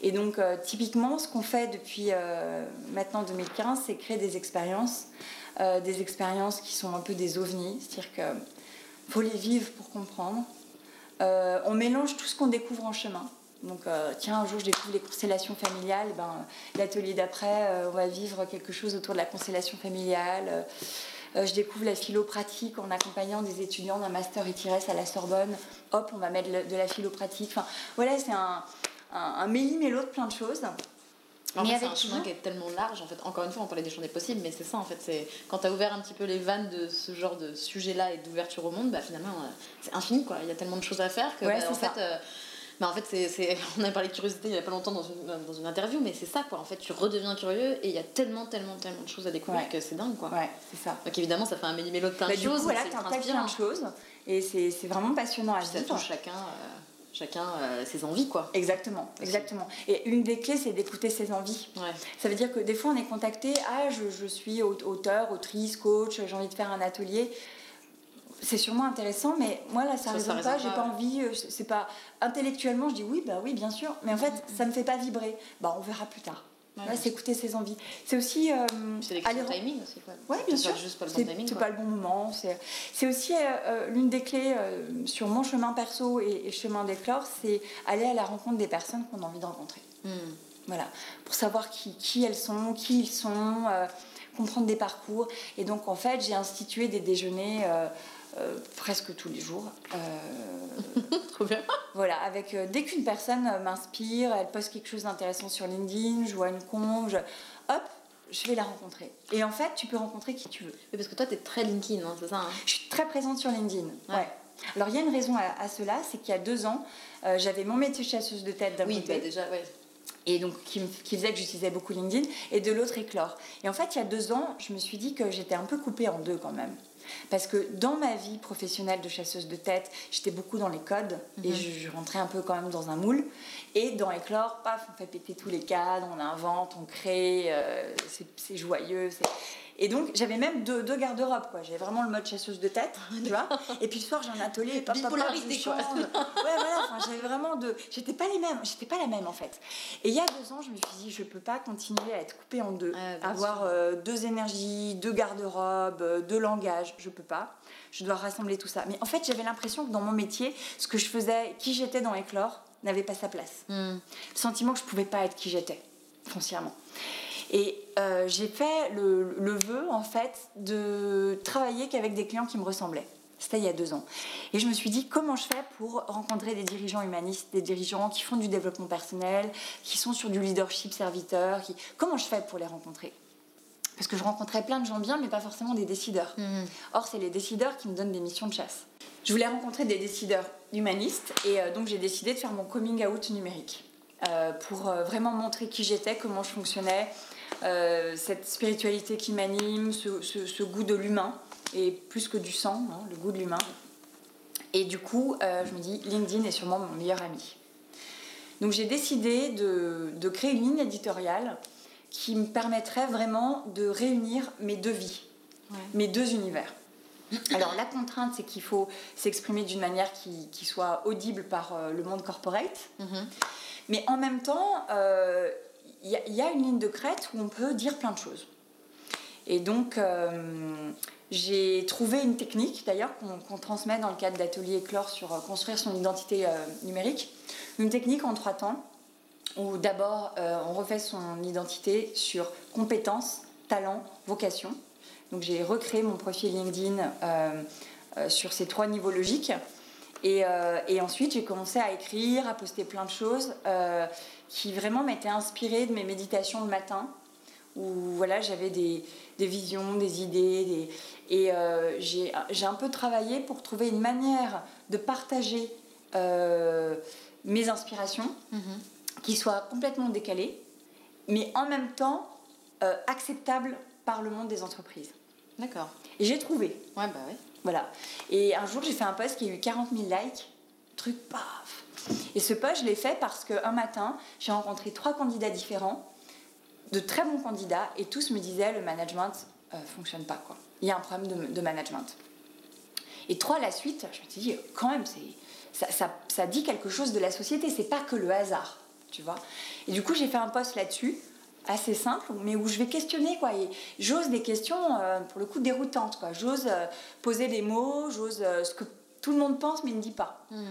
Speaker 2: Et donc, euh, typiquement, ce qu'on fait depuis euh, maintenant 2015, c'est créer des expériences, des expériences qui sont un peu des ovnis, c'est-à-dire qu'il faut les vivre pour comprendre. on mélange tout ce qu'on découvre en chemin. Donc, euh, tiens, un jour, je découvre les constellations familiales. Ben, L'atelier d'après, euh, on va vivre quelque chose autour de la constellation familiale. Euh, je découvre la philo pratique en accompagnant des étudiants d'un master ITRS à la Sorbonne. Hop, on va mettre de la philo pratique. Enfin, voilà, c'est un, un, un méli-mélo de plein de choses.
Speaker 1: mais c'est un chemin qui est tellement large. En fait, encore une fois, on parlait des champs des possibles, mais c'est ça en fait. C'est quand tu as ouvert un petit peu les vannes de ce genre de sujet-là et d'ouverture au monde, bah, finalement, c'est infini quoi. Il y a tellement de choses à faire que bah, en fait mais en fait, c'est, on a parlé de curiosité il n'y a pas longtemps dans une, dans une interview, mais c'est ça, quoi. En fait, tu redeviens curieux et il y a tellement, tellement, tellement de choses à découvrir que c'est dingue, quoi.
Speaker 2: Ouais, c'est ça.
Speaker 1: Donc évidemment, ça fait un méli-mélo de plein
Speaker 2: bah,
Speaker 1: de choses.
Speaker 2: Voilà, plein de choses et c'est, c'est vraiment passionnant à vivre.
Speaker 1: chacun. Euh, chacun euh, ses envies quoi.
Speaker 2: Exactement, exactement. Et une des clés c'est d'écouter ses envies.
Speaker 1: Ouais.
Speaker 2: Ça veut dire que des fois on est contacté, ah je, je suis auteur, autrice, coach, j'ai envie de faire un atelier c'est sûrement intéressant, mais moi là, ça ne résonne pas, j'ai pas envie, euh, c'est pas. Intellectuellement, je dis oui, bah oui, bien sûr, mais en fait, ça me fait pas vibrer. Bah, on verra plus tard. là, c'est écouter ses envies. C'est aussi.
Speaker 1: Euh, c'est le timing aussi, quoi.
Speaker 2: Ouais, bien sûr. C'est pas, pas, le bon moment. C'est aussi euh, euh, l'une des clés sur mon chemin perso et, et chemin d'éclore, c'est aller à la rencontre des personnes qu'on a envie de rencontrer. Mm. Voilà. Pour savoir qui, qui, elles sont, qui ils sont, comprendre des parcours. Et donc, en fait, j'ai institué des déjeuners. Euh, presque tous les jours.
Speaker 1: Euh, Trop bien.
Speaker 2: Voilà, avec euh, dès qu'une personne m'inspire, elle poste quelque chose d'intéressant sur LinkedIn, je vois une conge, hop, je vais la rencontrer. Et en fait, tu peux rencontrer qui tu veux.
Speaker 1: Oui, parce que toi, tu es très LinkedIn, hein, c'est ça hein
Speaker 2: Je suis très présente sur LinkedIn. Ouais. Alors, il y a une raison à, cela, c'est qu'il y a deux ans, j'avais mon métier chasseuse de tête d'un
Speaker 1: oui, côté. Bah, déjà, ouais.
Speaker 2: Et donc, qui, qui faisait que j'utilisais beaucoup LinkedIn, et de l'autre, Éclore. Et en fait, il y a deux ans, je me suis dit que j'étais un peu coupée en deux quand même. Parce que dans ma vie professionnelle de chasseuse de tête, j'étais beaucoup dans les codes et mhm. je, rentrais un peu quand même dans un moule. Et dans Éclore, paf, on fait péter tous les cadres, on invente, on crée, euh, c'est joyeux. Et donc, j'avais même deux, deux garde-robes, quoi. J'avais vraiment le mode chasseuse de tête, tu vois. Et puis le soir, j'ai un atelier, papa,
Speaker 1: Bipolarité, quoi.
Speaker 2: ouais, voilà, enfin, j'avais vraiment deux... J'étais pas les mêmes, j'étais pas la même, en fait. Et il y a deux ans, je me suis dit, je peux pas continuer à être coupée en deux. avoir euh, deux énergies, deux garde-robes, euh, deux langages, je peux pas. Je dois rassembler tout ça. Mais en fait, j'avais l'impression que dans mon métier, ce que je faisais, qui j'étais dans Éclore, n'avait pas sa place. Hmm. Le sentiment que je pouvais pas être qui j'étais, foncièrement. Et euh, j'ai fait le, le, vœu, en fait, de travailler qu'avec des clients qui me ressemblaient. C'était il y a deux ans. Et je me suis dit, comment je fais pour rencontrer des dirigeants humanistes, des dirigeants qui font du développement personnel, qui sont sur du leadership serviteur qui... Comment je fais pour les rencontrer? Parce que je rencontrais plein de gens bien, mais pas forcément des décideurs. Mmh. Or, c'est les décideurs qui me donnent des missions de chasse. Je voulais rencontrer des décideurs humanistes, et euh, donc j'ai décidé de faire mon coming out numérique. Euh, pour vraiment montrer qui j'étais, comment je fonctionnais, euh, cette spiritualité qui m'anime, ce, goût de l'humain, et plus que du sang, hein, le goût de l'humain. Et du coup, euh, je me dis, LinkedIn est sûrement mon meilleur ami. Donc j'ai décidé de, créer une ligne éditoriale qui me permettrait vraiment de réunir mes deux vies, mes deux univers. Alors la contrainte, c'est qu'il faut s'exprimer d'une manière qui, soit audible par euh, le monde corporate, mm-hmm. mais en même temps, il y, a une ligne de crête où on peut dire plein de choses. Et donc, j'ai trouvé une technique, d'ailleurs, qu'on transmet dans le cadre d'Atelier Éclore sur construire son identité numérique. Une technique en trois temps, où d'abord, on refait son identité sur compétences, talent, vocation. Donc j'ai recréé mon profil LinkedIn euh, euh, sur ces trois niveaux logiques. Euh, et ensuite, j'ai commencé à écrire, à poster plein de choses qui vraiment m'étaient inspirées de mes méditations le matin, où voilà, j'avais des, des, visions, des idées. Des... Et j'ai un peu travaillé pour trouver une manière de partager mes inspirations mm-hmm. qui soit complètement décalée, mais en même temps euh, acceptable par le monde des entreprises.
Speaker 1: D'accord.
Speaker 2: Et j'ai trouvé.
Speaker 1: Ouais, bah oui.
Speaker 2: Voilà. Et un jour, j'ai fait un post qui a eu 40 000 likes. Truc paf. Et ce post, je l'ai fait parce qu'un matin, j'ai rencontré trois candidats différents, de très bons candidats, et tous me disaient le management euh, fonctionne pas. quoi. Il y a un problème de, management. Et trois, la suite, je me suis dit, quand même, ça, dit quelque chose de la société, c'est pas que le hasard, tu vois. Et du coup, j'ai fait un post là-dessus assez simple, mais où je vais questionner, quoi. J'ose des questions, euh, pour le coup, déroutantes, quoi. J'ose euh, poser des mots, j'ose euh, ce que tout le monde pense mais ne dit pas. Mmh.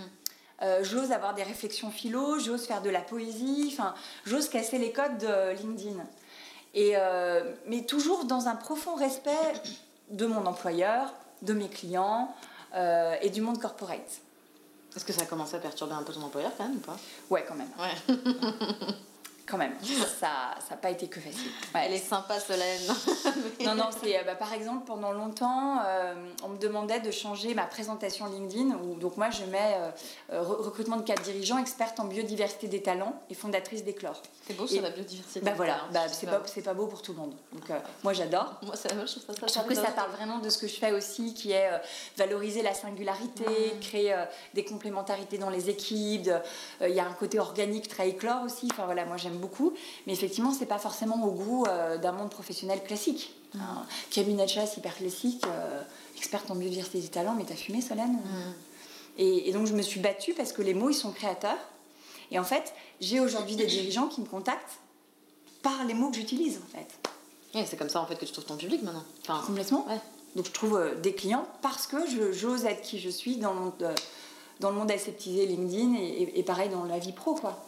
Speaker 2: J'ose avoir des réflexions philo, j'ose faire de la poésie, enfin, j'ose casser les codes de LinkedIn. Et, mais toujours dans un profond respect de mon employeur, de mes clients et du monde corporate.
Speaker 1: Est-ce que ça a commencé à perturber un peu ton employeur quand même ou pas?
Speaker 2: Ouais, quand même.
Speaker 1: Ouais.
Speaker 2: quand même. Ça n'a pas été que facile.
Speaker 1: Elle est sympa, Solène.
Speaker 2: non, non, c'est euh, bah, par exemple, pendant longtemps, euh, on me demandait de changer ma présentation LinkedIn. Où, donc, moi, je mets euh, recrutement de cadres dirigeants, experte en biodiversité des talents et fondatrice d'Éclore.
Speaker 1: C'est beau, ça, la biodiversité.
Speaker 2: Bah voilà, bah, c'est pas, pas, beau pour tout le monde. Donc, moi, j'adore.
Speaker 1: Moi, ça, je trouve ça,
Speaker 2: je que ça parle vraiment de ce que je fais aussi, qui est valoriser la singularité, créer des complémentarités dans les équipes. Il y a un côté organique très Éclore aussi. Enfin, voilà, moi, j'aime beaucoup. Mais effectivement, c'est pas forcément au goût euh, d'un monde professionnel classique. Mmh. cabinet de chasse hyper classique, euh, experte en biodiversité des talents, mais t'as fumé, Solène mmh. et, donc, je me suis battue parce que les mots, ils sont créateurs. Et en fait, j'ai aujourd'hui des dirigeants qui me contactent par les mots que j'utilise, en fait.
Speaker 1: c'est comme ça, en fait, que tu trouves ton public maintenant.
Speaker 2: Enfin, Complètement. Donc, je trouve euh, des clients parce que j'ose être qui je suis dans le monde, dans le monde aseptisé LinkedIn et, et pareil dans la vie pro, quoi.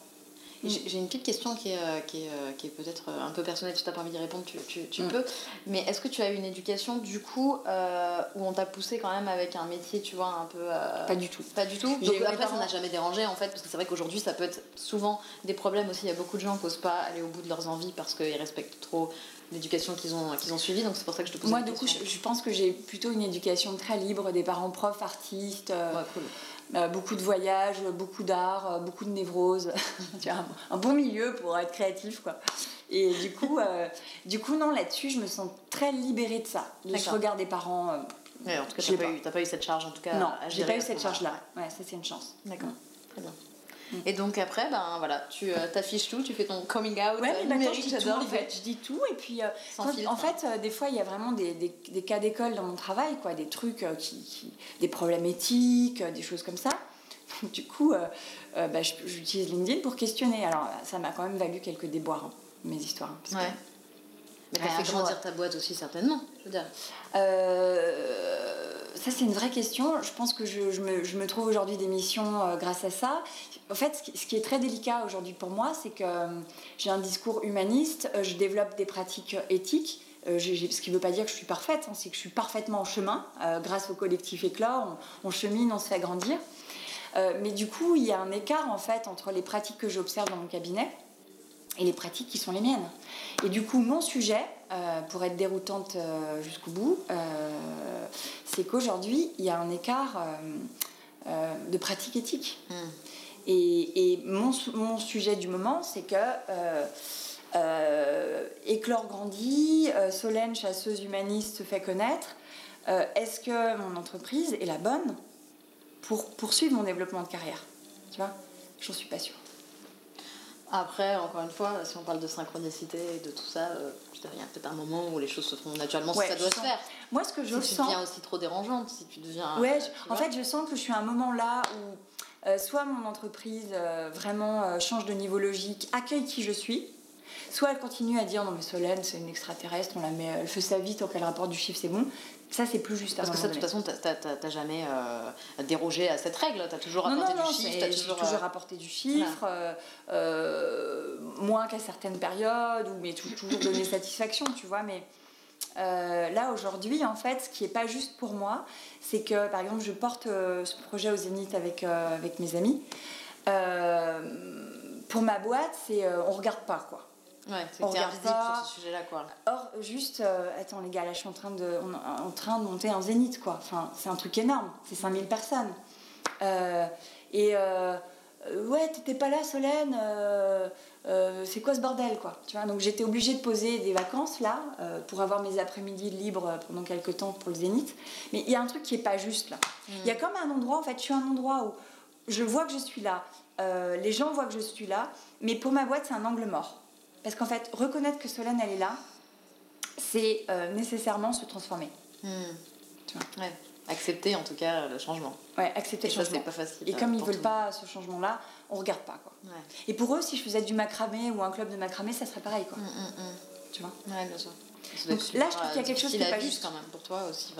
Speaker 1: J'ai une petite question qui est, euh, qui est, euh, qui est peut-être euh, un peu personnelle, si tu n'as pas envie d'y répondre, tu, tu, tu mm. peux. Mais est-ce que tu as eu une éducation, du coup, où on t'a poussé quand même avec un métier, tu vois, un peu...
Speaker 2: Pas du tout.
Speaker 1: Pas du tout. Donc après, ça n'a jamais dérangé, en fait, parce que c'est vrai qu'aujourd'hui, ça peut être souvent des problèmes aussi. Il y a beaucoup de gens qui n'osent pas aller au bout de leurs envies parce qu'ils respectent trop l'éducation qu'ils ont, qu'ils ont suivie, donc c'est pour ça que je te pose
Speaker 2: Moi, du coup, je, pense que j'ai plutôt une éducation très libre, des parents profs, artistes.
Speaker 1: Ouais, cool.
Speaker 2: Euh, beaucoup de voyages, beaucoup d'art, euh, beaucoup de névrose. un, bon milieu pour être créatif, quoi. Et du coup, euh, du coup non, là-dessus, je me sens très libérée de ça, de ce regard des parents.
Speaker 1: en tout cas, tu n'as pas, pas, eu cette charge, en tout cas.
Speaker 2: Non, j'ai pas eu cette charge-là. Ouais, ça, c'est une chance.
Speaker 1: D'accord, très bien. Et donc après, ben voilà, tu euh, t'affiches tout, tu fais ton coming out
Speaker 2: ouais, mais numérique, j'adore. En fait, je dis tout et puis euh, en fait, euh, des fois, il y a vraiment des, des, des cas d'école dans mon travail, quoi, des trucs qui, qui, des problèmes éthiques, des choses comme ça. du coup, bah, j'utilise LinkedIn pour questionner. Alors, ça m'a quand même valu quelques déboires, hein, mes histoires.
Speaker 1: Hein, ouais. Mais t'as fait grandir ta boîte aussi, certainement, je veux dire.
Speaker 2: ça, c'est une vraie question. Je pense que je, je, me, je me, trouve aujourd'hui des missions grâce à ça en fait, ce qui est très délicat aujourd'hui pour moi, c'est que euh, j'ai un discours humaniste, euh, je développe des pratiques éthiques. Euh, ce qui ne veut pas dire que je suis parfaite, hein, c'est que je suis parfaitement en chemin. grâce au collectif Éclat, on, chemine, on se fait grandir. mais du coup, il y a un écart en fait entre les pratiques que j'observe dans mon cabinet et les pratiques qui sont les miennes. Et du coup, mon sujet, pour être déroutante jusqu'au bout, c'est qu'aujourd'hui, il y a un écart de pratiques éthiques. Hmm. Et, mon, mon, sujet du moment, c'est que euh, euh, Éclore grandit, euh, Solène, chasseuse humaniste, se fait connaître. Est-ce que mon entreprise est la bonne pour poursuivre mon développement de carrière? Tu vois? J'en suis pas sûre.
Speaker 1: Après, encore une fois, si on parle de synchronicité et de tout ça, il y a peut-être un moment où les choses se font naturellement si ça doit se faire.
Speaker 2: Moi, ce que je
Speaker 1: si
Speaker 2: sens.
Speaker 1: tu deviens aussi trop dérangeante, si tu deviens.
Speaker 2: Ouais, en fait, je sens que je suis à un moment là où euh, soit mon entreprise euh, vraiment euh, change de niveau logique, accueille qui je suis, Soit elle continue à dire non mais Solène c'est une extraterrestre, on la met, elle fait sa vie tant qu'elle rapporte du chiffre c'est bon. Ça c'est plus juste.
Speaker 1: Parce que ça de toute façon t'as jamais euh, dérogé à cette règle, t'as toujours rapporté du chiffre.
Speaker 2: T'as toujours, toujours rapporté du chiffre, moins qu'à certaines périodes, ou mais toujours donné satisfaction, tu vois. Mais là aujourd'hui en fait ce qui est pas juste pour moi, c'est que par exemple je porte ce projet au Zénith avec, avec mes amis. pour ma boîte, c'est on regarde pas quoi.
Speaker 1: Ouais, c'est pas. sur ce sujet-là, quoi.
Speaker 2: Or, juste, euh, attends, les gars, là, je suis en train de, en train de monter un zénith, quoi. Enfin, c'est un truc énorme. C'est 5000 personnes. Euh, et euh, ouais, t'étais pas là, Solène. c'est quoi ce bordel, quoi Tu vois? Donc, j'étais obligée de poser des vacances, là, pour avoir mes après-midi libres pendant quelques temps pour le zénith. Mais il y a un truc qui est pas juste, là. Mm. Il y a comme un endroit, en fait, je suis un endroit où je vois que je suis là. les gens voient que je suis là. Mais pour ma boîte, c'est un angle mort. Parce qu'en fait, reconnaître que Solène, elle est là, c'est euh, nécessairement se transformer.
Speaker 1: Hmm. Tu vois ouais. Accepter en tout cas le changement.
Speaker 2: Ouais, accepter le changement.
Speaker 1: pas facile.
Speaker 2: Et comme ils veulent pas ce changement-là, on regarde pas quoi. Ouais. Et pour eux, si je faisais du macramé ou un club de macramé, ça serait pareil quoi.
Speaker 1: Hmm, hmm,
Speaker 2: tu vois
Speaker 1: Ouais, bien sûr.
Speaker 2: Donc là, je trouve qu'il y a quelque chose qui n'est pas juste
Speaker 1: quand même pour toi aussi.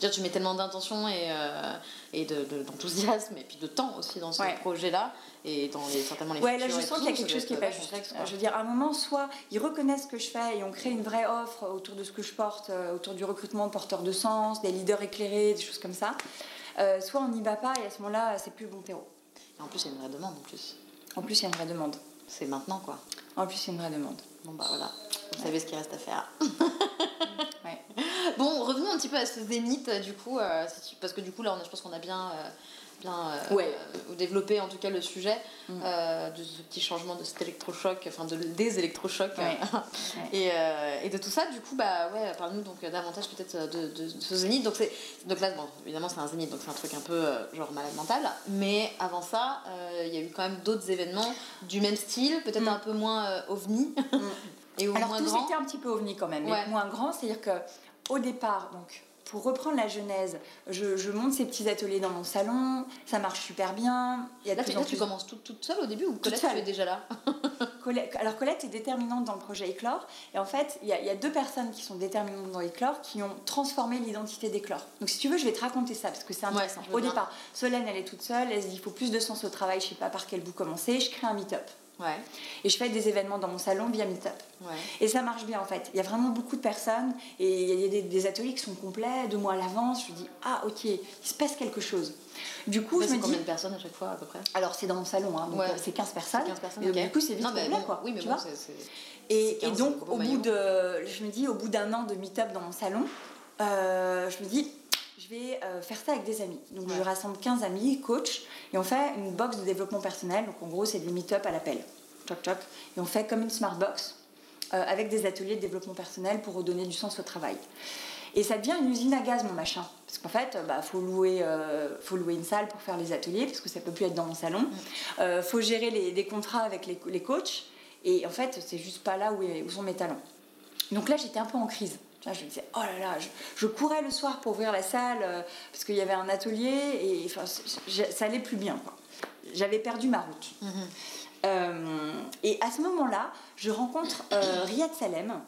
Speaker 1: Dire, tu mets tellement d'intention et, euh, et d'enthousiasme de, et puis de temps aussi dans ce projet-là et dans les, certainement les
Speaker 2: Ouais, là je sens qu'il y a quelque chose qui n'est pas juste. je veux dire, à un moment, soit ils reconnaissent ce que je fais et on crée une vraie offre autour de ce que je porte, euh, autour du recrutement porteur de sens, des leaders éclairés, des choses comme ça. Euh, soit on n'y va pas et à ce moment-là, c'est plus bon terreau.
Speaker 1: Et en plus, il y a une vraie demande en plus.
Speaker 2: En plus, il y a une vraie demande.
Speaker 1: C'est maintenant quoi.
Speaker 2: En plus, il y a une vraie demande.
Speaker 1: Bon bah voilà, vous savez ce qu'il reste à faire. Bon, revenons un petit peu à ce zénith du coup, euh, parce que du coup là, on je pense qu'on a bien bien euh, ouais. Euh, développer en tout cas le sujet mm. euh, de ce petit changement de cet électrochoc, enfin de, des électrochocs et, et, de tout ça. Du coup, bah ouais, parle-nous donc davantage peut-être de, de, ce zénith. Donc, donc là, bon, évidemment, c'est un zénith, donc c'est un truc un peu genre malade mental. Mais avant ça, il y a eu quand même d'autres événements du même style, peut-être mm. un peu moins ovni. Mm.
Speaker 2: et Alors, moins grand. un petit peu ovni quand même, mais moins grand, c'est-à-dire que au départ, donc pour reprendre la genèse, je, monte ces petits ateliers dans mon salon, ça marche super bien.
Speaker 1: Il y a là, tu commences toute, toute, seule au début ou Colette, tu es déjà là?
Speaker 2: Alors Colette est déterminante dans le projet Éclore. Et en fait, il y, a, deux personnes qui sont déterminantes dans Éclore qui ont transformé l'identité d'Éclore. Donc si tu veux, je vais te raconter ça parce que c'est intéressant. au départ, Solène, elle est toute seule, elle se dit il faut plus de sens au travail, je sais pas par quel bout commencer, je crée un meet-up. Et je fais des événements dans mon salon via Meetup. Et ça marche bien en fait. Il y a vraiment beaucoup de personnes et il y a des, ateliers qui sont complets, deux mois à l'avance. Je me dis, ah ok, il se passe quelque chose. Du coup, je me
Speaker 1: combien de personnes à chaque fois à peu près?
Speaker 2: Alors c'est dans mon salon, hein, donc euh, c'est 15 personnes. 15 personnes et du coup, c'est vite complet, quoi.
Speaker 1: Oui, mais
Speaker 2: tu
Speaker 1: bon,
Speaker 2: Et, et, donc, au bout de, je me dis, au bout d'un an de Meetup dans mon salon, euh, je me dis, je vais euh, faire ça avec des amis. Donc je rassemble 15 amis, coach, et on fait une box de développement personnel. Donc en gros, c'est des meet-up à l'appel. Et on fait comme une smart box euh, avec des ateliers de développement personnel pour redonner du sens au travail. Et ça devient une usine à gaz, mon machin. Parce qu'en fait, il bah, faut, louer, euh, faut louer une salle pour faire les ateliers, parce que ça peut plus être dans mon salon. Il faut gérer les, des contrats avec les, les coachs. Et en fait, c'est juste pas là où, où sont mes talents. Donc là, j'étais un peu en crise je me disais, oh là là, je, courais le soir pour ouvrir la salle euh, parce qu'il y avait un atelier et enfin, ça allait plus bien. J'avais perdu ma route. Mhm. Euh, et à ce moment-là, je rencontre euh, Riyad Salem.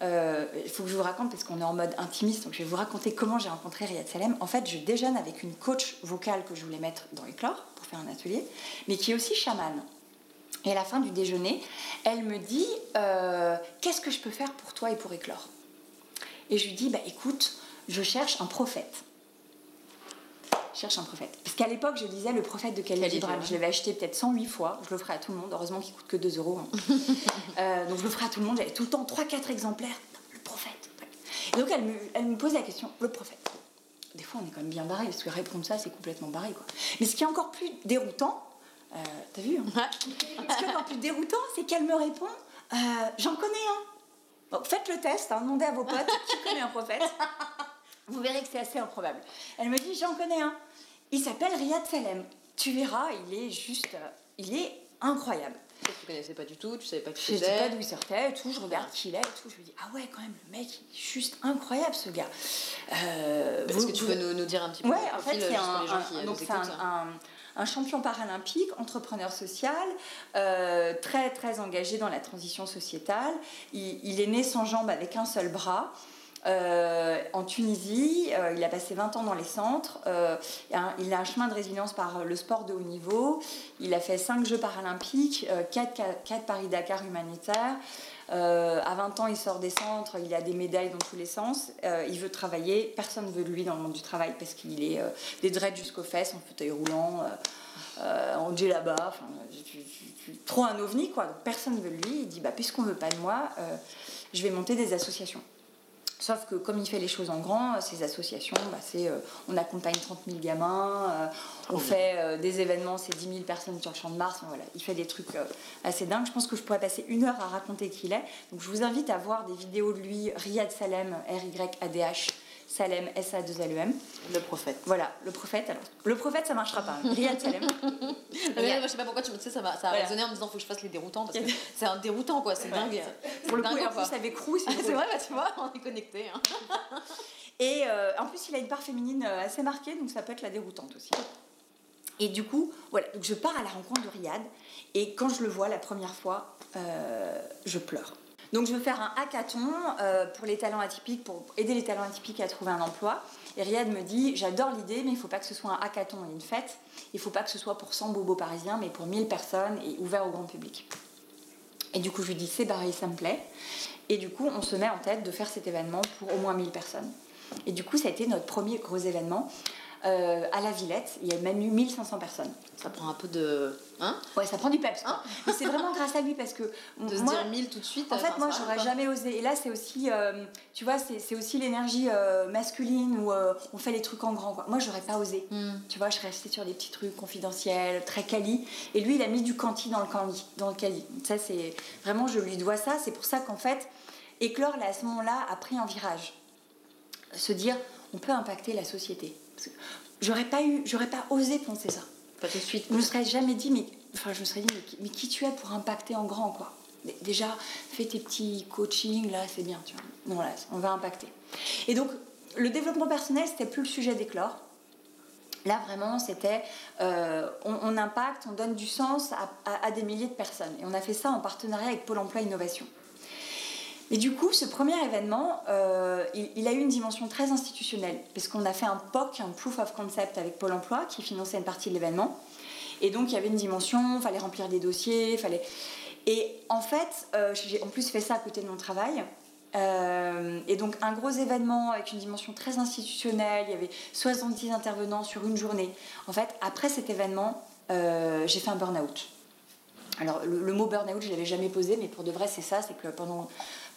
Speaker 2: Il faut que je vous raconte parce qu'on est en mode intimiste, donc je vais vous raconter comment j'ai rencontré Riyad Salem. En fait, je déjeune avec une coach vocale que je voulais mettre dans Éclore pour faire un atelier, mais qui est aussi chamane. Et à la fin du déjeuner, elle me dit Qu'est-ce que je peux faire pour toi et pour Éclore? Et je lui dis, bah écoute, je cherche un prophète. Je cherche un prophète. Parce qu'à l'époque, je lisais Le prophète de Khalil Gibran. Je l'avais acheté peut-être 108 fois. Je le ferai à tout le monde. Heureusement qu'il coûte que 2 euros. Hein. Euh, donc je le ferai à tout le monde. J'avais tout le temps 3-4 exemplaires. Le prophète. Et donc elle me, elle me pose la question Le prophète. Des fois, on est quand même bien barré. Parce que répondre ça, c'est complètement barré. Quoi. Mais ce qui est encore plus déroutant, euh, t'as vu hein Ce qui est encore plus déroutant, c'est qu'elle me répond euh, J'en connais un faites le test, hein, demandez à vos potes qui connaît un prophète. Vous verrez que c'est assez improbable. Elle me dit J'en connais un. Il s'appelle Riyad Salem. Tu verras, il est juste. Il est incroyable.
Speaker 1: Tu connaissais pas du tout, tu savais pas qui
Speaker 2: Je
Speaker 1: c'était.
Speaker 2: sais pas d'où il sortait et tout, je regarde qui il est et tout. Je me dis, ah ouais, quand même, le mec, il est juste incroyable ce gars. Euh,
Speaker 1: Est-ce que tu
Speaker 2: vous-
Speaker 1: peux nous, nous dire un petit peu
Speaker 2: Ouais, en fait, c'est un, un-
Speaker 1: euh,
Speaker 2: un, un- champion paralympique, entrepreneur social, euh, très très engagé dans la transition sociétale. Il, est né sans jambes avec un seul bras. euh, en Tunisie, euh, il a passé 20 ans dans les centres. il a un- chemin de résilience par le sport de haut niveau. Il a fait 5 Jeux paralympiques, 4, Paris-Dakar humanitaires. Euh, à 20 ans, il sort des centres, il a des médailles dans tous les sens. Euh, il veut travailler, personne ne veut de lui dans le monde du travail parce qu'il est euh, des dreads jusqu'aux fesses, en fauteuil roulant, en là-bas. Enfin, trop un ovni, quoi. Donc, personne ne veut de lui. Il dit bah, puisqu'on ne veut pas de moi, je vais monter des associations. Sauf que comme il fait les choses en grand, ces associations, bah, c'est, euh, on accompagne 30 000 gamins, euh, on fait euh, des événements, c'est 10 000 personnes sur le champ de Mars. Voilà, il fait des trucs euh, assez dingues. Je pense que je pourrais passer une heure à raconter qui il est. Donc je vous invite à voir des vidéos de lui, Riyad Salem, R-Y-A-D-H, Salem, S-A-2-L-E-M.
Speaker 1: Le prophète.
Speaker 2: Voilà, le prophète. Alors, le prophète, ça marchera pas. hein. Riyad Salem.
Speaker 1: Mais moi, je sais pas pourquoi tu me sais, ça ça a
Speaker 2: Voilà.
Speaker 1: résonné en me disant faut que je fasse les déroutants parce que c'est un déroutant quoi, c'est
Speaker 2: Ouais.
Speaker 1: dingue.
Speaker 2: Pour le coup,
Speaker 1: Dingue,
Speaker 2: et en plus avec Roux, c'est
Speaker 1: vrai, bah, tu vois, on est connectés. hein.
Speaker 2: Et euh, en plus, il a une part féminine euh, assez marquée, donc ça peut être la déroutante aussi. Et du coup, voilà, donc je pars à la rencontre de Riyad, et quand je le vois la première fois, euh, je pleure. Donc je veux faire un hackathon euh, pour les talents atypiques, pour aider les talents atypiques à trouver un emploi. Et Riyad me dit, j'adore l'idée, mais il ne faut pas que ce soit un hackathon et une fête. Il ne faut pas que ce soit pour 100 bobos parisiens, mais pour 1000 personnes et ouvert au grand public. Et du coup, je lui dis, c'est barré, ça me plaît. Et du coup, on se met en tête de faire cet événement pour au moins 1000 personnes. Et du coup, ça a été notre premier gros événement. Euh, à la Villette, il y a même eu 1500 personnes.
Speaker 1: Ça prend un peu de. Hein?
Speaker 2: Ouais, ça prend du peps. quoi. Mais c'est vraiment grâce à lui parce que
Speaker 1: De se
Speaker 2: moi,
Speaker 1: dire 1000 tout de suite.
Speaker 2: en fait, moi, j'aurais jamais osé. Et là, c'est aussi, euh, tu vois, c'est aussi l'énergie euh, masculine où on fait les trucs en grand. Quoi. Moi, j'aurais pas osé.
Speaker 1: Hmm.
Speaker 2: Tu vois, je serais restée sur des petits trucs confidentiels, très quali. Et lui, il a mis du quanti dans le quali. Dans le quali. Ça, c'est vraiment, je lui dois ça. C'est pour ça qu'en fait, Éclore, là, à ce moment-là, a pris un virage. Se dire, on peut impacter la société. J'aurais pas eu, j'aurais pas osé penser ça.
Speaker 1: Pas tout de suite.
Speaker 2: Je me serais jamais dit, mais, enfin, je me serais dit, mais, qui- mais qui tu es pour impacter en grand, quoi? Dé- Déjà, fais tes petits coachings, là, c'est bien, tu vois. Non, là, on va impacter. Et donc, le développement personnel, c'était plus le sujet d'éclore. Là, vraiment, c'était, euh, on, on impacte, on donne du sens à, à- à des milliers de personnes. Et on a fait ça en partenariat avec Pôle Emploi Innovation. Et du coup, ce premier événement, euh, il, il a eu une dimension très institutionnelle, parce qu'on a fait un POC, un Proof of Concept avec Pôle Emploi, qui finançait une partie de l'événement. Et donc, il y avait une dimension, il fallait remplir des dossiers, fallait... Et en fait, euh, j'ai en plus fait ça à côté de mon travail. Euh, et donc, un gros événement avec une dimension très institutionnelle, il y avait 70 intervenants sur une journée. En fait, après cet événement, j'ai fait un burn-out. Alors, le, le mot burn-out, je ne l'avais jamais posé, mais pour de vrai, c'est ça c'est que pendant,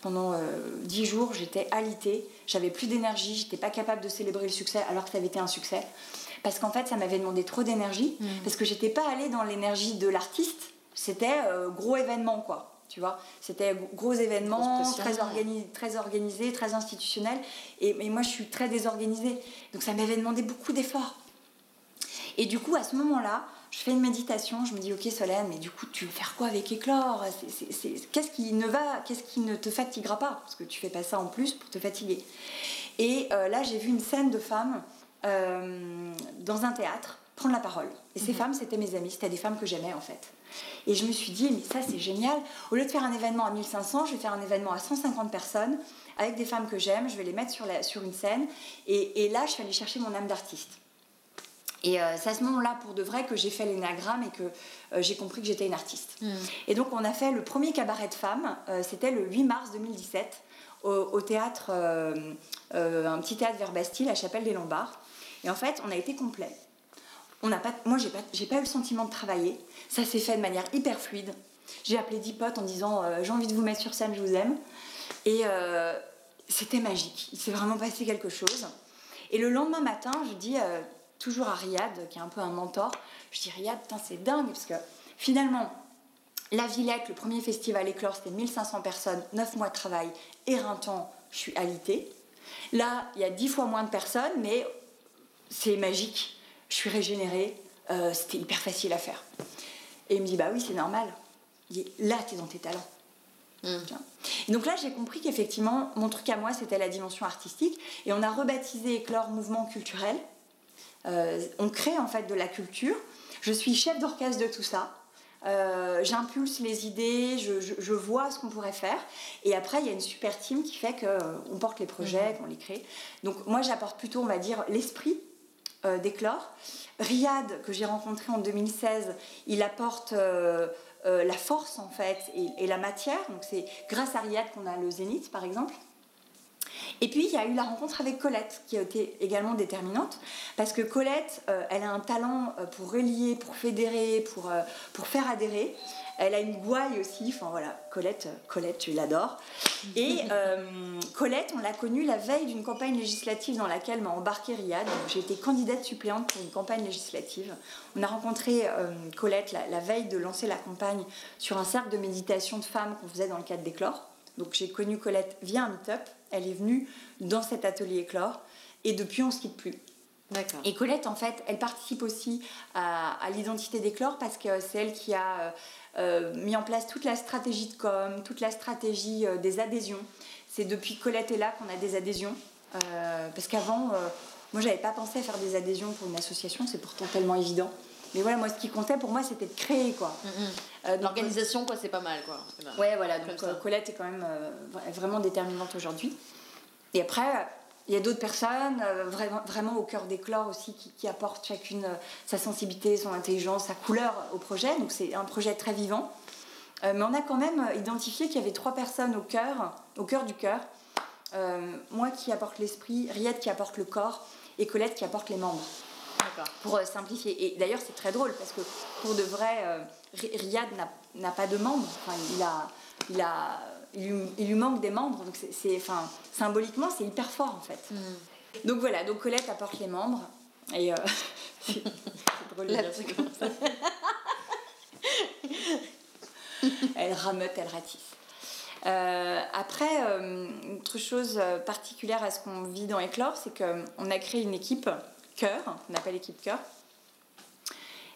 Speaker 2: pendant euh, 10 jours, j'étais alitée, j'avais plus d'énergie, j'étais pas capable de célébrer le succès alors que ça avait été un succès. Parce qu'en fait, ça m'avait demandé trop d'énergie, parce que j'étais pas allée dans l'énergie de l'artiste, c'était euh, gros événement, quoi. Tu vois, c'était gros événement, organi- très organisé, très institutionnel. Et, et moi, je suis très désorganisée. Donc, ça m'avait demandé beaucoup d'efforts. Et du coup, à ce moment-là, je fais une méditation, je me dis, ok Solène, mais du coup, tu veux faire quoi avec Éclore? Qu'est-ce qui ne va, qu'est-ce qui ne te fatiguera pas? Parce que tu fais pas ça en plus pour te fatiguer. Et euh, là, j'ai vu une scène de femmes euh, dans un théâtre prendre la parole. Et ces femmes, c'était mes amies, c'était des femmes que j'aimais en fait. Et je me suis dit, mais ça c'est génial. Au lieu de faire un événement à 1500, je vais faire un événement à 150 personnes avec des femmes que j'aime, je vais les mettre sur, la, sur une scène. Et, et là, je suis allée chercher mon âme d'artiste. Et euh, c'est à ce moment-là, pour de vrai, que j'ai fait l'énagramme et que euh, j'ai compris que j'étais une artiste. Et donc, on a fait le premier cabaret de femmes, euh, c'était le 8 mars 2017, au, au théâtre, un petit théâtre vers Bastille, à Chapelle des Lombards. Et en fait, on a été complet. On n'a pas, moi, j'ai pas, pas eu le sentiment de travailler. Ça s'est fait de manière hyper fluide. J'ai appelé 10 potes en disant euh, J'ai envie de vous mettre sur scène, je vous aime. Et euh, c'était magique. Il s'est vraiment passé quelque chose. Et le lendemain matin, je dis euh, toujours à Riyad, qui est un peu un mentor, je dis Riyad, putain, c'est dingue, parce que finalement, la Villette, le premier festival Éclore, c'était 1500 personnes, 9 mois de travail, éreintant, je suis alitée. Là, il y a 10 fois moins de personnes, mais c'est magique, je suis régénérée, euh, c'était hyper facile à faire. Et il me dit, bah oui, c'est normal. là, tu es dans tes talents.
Speaker 1: Mm.
Speaker 2: Et donc là, j'ai compris qu'effectivement, mon truc à moi, c'était la dimension artistique. Et on a rebaptisé Éclore Mouvement Culturel. Euh, on crée en fait de la culture. Je suis chef d'orchestre de tout ça. Euh, j'impulse les idées, je, vois ce qu'on pourrait faire. Et après, il y a une super team qui fait qu'on porte les projets, mm. qu'on les crée. Donc moi, j'apporte plutôt, on va dire, l'esprit euh, d'éclore. Riyad, que j'ai rencontré en 2016, il apporte euh, euh, la force en fait et, la matière. Donc c'est grâce à Riyad qu'on a le Zénith par exemple. Et puis il y a eu la rencontre avec Colette qui a été également déterminante parce que Colette, elle a un talent pour relier, pour fédérer, pour, pour faire adhérer. Elle a une gouaille aussi, enfin voilà, Colette, Colette, tu l'adores. Et euh, Colette, on l'a connue la veille d'une campagne législative dans laquelle m'a embarqué Riyad. J'ai été candidate suppléante pour une campagne législative. On a rencontré euh, Colette la, veille de lancer la campagne sur un cercle de méditation de femmes qu'on faisait dans le cadre d'Éclore. Donc j'ai connu Colette via un meet-up. Elle est venue dans cet atelier Éclore. Et depuis, on ne se quitte plus. Et Colette, en fait, elle participe aussi à, l'identité d'Éclore parce que c'est elle qui a euh, euh, mis en place toute la stratégie de com, toute la stratégie euh, des adhésions. C'est depuis Colette est là qu'on a des adhésions. Euh, parce qu'avant, moi, j'avais pas pensé à faire des adhésions pour une association, c'est pourtant tellement évident. Mais voilà, moi, ce qui comptait pour moi, c'était de créer, quoi.
Speaker 1: Mm-hmm. L'organisation, quoi, c'est pas mal, quoi.
Speaker 2: Ouais, voilà. Donc, Colette est quand même vraiment déterminante aujourd'hui. Et après, il y a d'autres personnes euh, vraiment, vraiment, au cœur d'éclore aussi qui, apportent chacune euh, sa sensibilité, son intelligence, sa couleur au projet. Donc c'est un projet très vivant. Euh, mais on a quand même identifié qu'il y avait trois personnes au cœur, au cœur du cœur. moi qui apporte l'esprit, Riyad qui apporte le corps et Colette qui apporte les membres. Pour simplifier. Et d'ailleurs c'est très drôle parce que pour de vrai, Riyad n'a pas de membres. Enfin, il a, il a il lui, manque des membres, donc c'est, enfin, symboliquement, c'est hyper fort en fait. Mm. Donc voilà, donc Colette apporte les membres, et euh, c'est drôle de dire comme ça. elle rameute, elle ratisse. Euh, après, euh, autre chose particulière à ce qu'on vit dans Éclore, c'est qu'on a créé une équipe cœur, on appelle équipe cœur,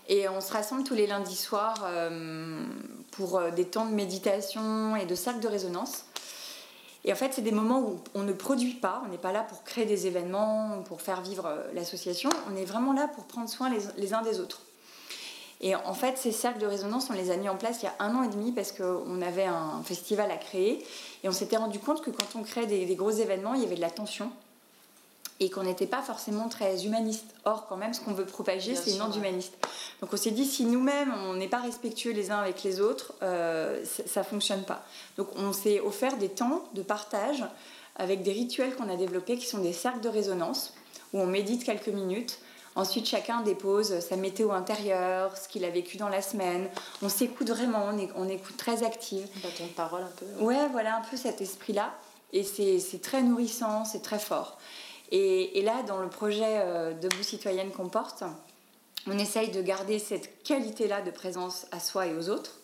Speaker 2: et on se rassemble tous les lundis soirs euh, pour euh, des temps de méditation et de cercle de résonance. Et en fait, c'est des moments où on ne produit pas, on n'est pas là pour créer des événements, pour faire vivre euh, l'association, on est vraiment là pour prendre soin les, uns des autres. Et en fait, ces cercles de résonance, on les a mis en place il y a un an et demi parce qu'on avait un festival à créer. Et on s'était rendu compte que quand on crée des gros événements, il y avait de la tension et qu'on n'était pas forcément très humaniste. Or, quand même, ce qu'on veut propager, c'est une onde humaniste. Donc on s'est dit, si nous-mêmes, on n'est pas respectueux les uns avec les autres, euh, ça ne fonctionne pas. Donc on s'est offert des temps de partage avec des rituels qu'on a développés qui sont des cercles de résonance, où on médite quelques minutes. Ensuite, chacun dépose sa météo intérieure, ce qu'il a vécu dans la semaine. On s'écoute vraiment, on, est, on écoute très active.
Speaker 1: Bâton de parole un peu.
Speaker 2: Ouais, voilà un peu cet esprit-là. Et c'est très nourrissant, c'est très fort. Et, là, dans le projet euh, Debout citoyenne qu'on porte, on essaye de garder cette qualité-là de présence à soi et aux autres.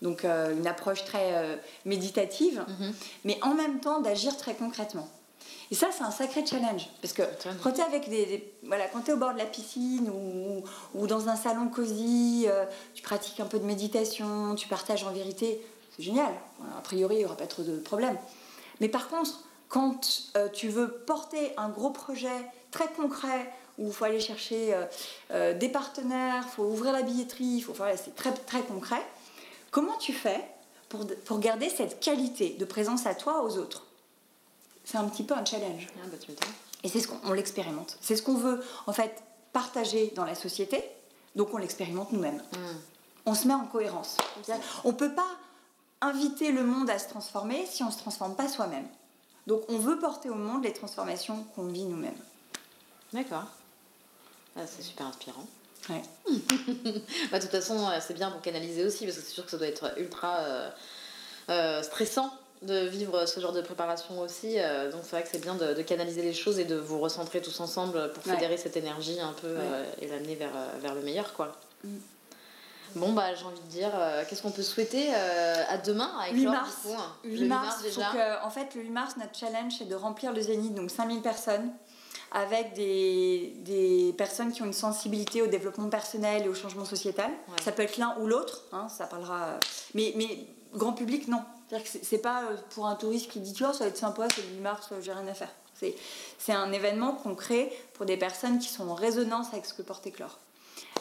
Speaker 2: Donc euh, une approche très euh, méditative, mhm. mais en même temps d'agir très concrètement. Et ça, c'est un sacré challenge. Parce que quand tu es, avec des, voilà, es au bord de la piscine ou, ou dans un salon cosy, tu pratiques un peu de méditation, tu partages en vérité, c'est génial. A priori, il n'y aura pas trop de problèmes. Mais par contre, quand euh, tu veux porter un gros projet très concret où il faut aller chercher euh, euh, des partenaires, il faut ouvrir la billetterie, faut, c'est très, très concret, comment tu fais pour, pour garder cette qualité de présence à toi, aux autres? C'est un petit peu un challenge.
Speaker 1: Ah, bah,
Speaker 2: Et c'est ce qu'on l'expérimente. C'est ce qu'on veut en fait partager dans la société, donc on l'expérimente nous-mêmes. Hmm. On se met en cohérence. On ne peut pas inviter le monde à se transformer si on ne se transforme pas soi-même. Donc on veut porter au monde les transformations qu'on vit nous-mêmes.
Speaker 1: D'accord. Ah, c'est super inspirant.
Speaker 2: Ouais.
Speaker 1: bah, de toute façon, euh, c'est bien pour canaliser aussi, parce que c'est sûr que ça doit être ultra euh, euh, stressant de vivre ce genre de préparation aussi. donc c'est vrai que c'est bien de, canaliser les choses et de vous recentrer tous ensemble pour fédérer cette énergie un peu et l'amener vers, vers le meilleur. quoi. Mm. Bon, bah, j'ai envie de dire, euh, qu'est-ce qu'on peut souhaiter euh, à demain avec
Speaker 2: 8 mars. 8 mars, déjà. en fait, le 8 mars, notre challenge, c'est de remplir le zénith, donc 5000 personnes, avec des, des, personnes qui ont une sensibilité au développement personnel et au changement sociétal. Ça peut être l'un ou l'autre, hein, ça parlera. Mais, mais grand public, non. C'est pas euh, pour un touriste qui dit tu vois, ça va être sympa, c'est le 8 mars, j'ai rien à faire. C'est un événement qu'on crée pour des personnes qui sont en résonance avec ce que porte Éclore.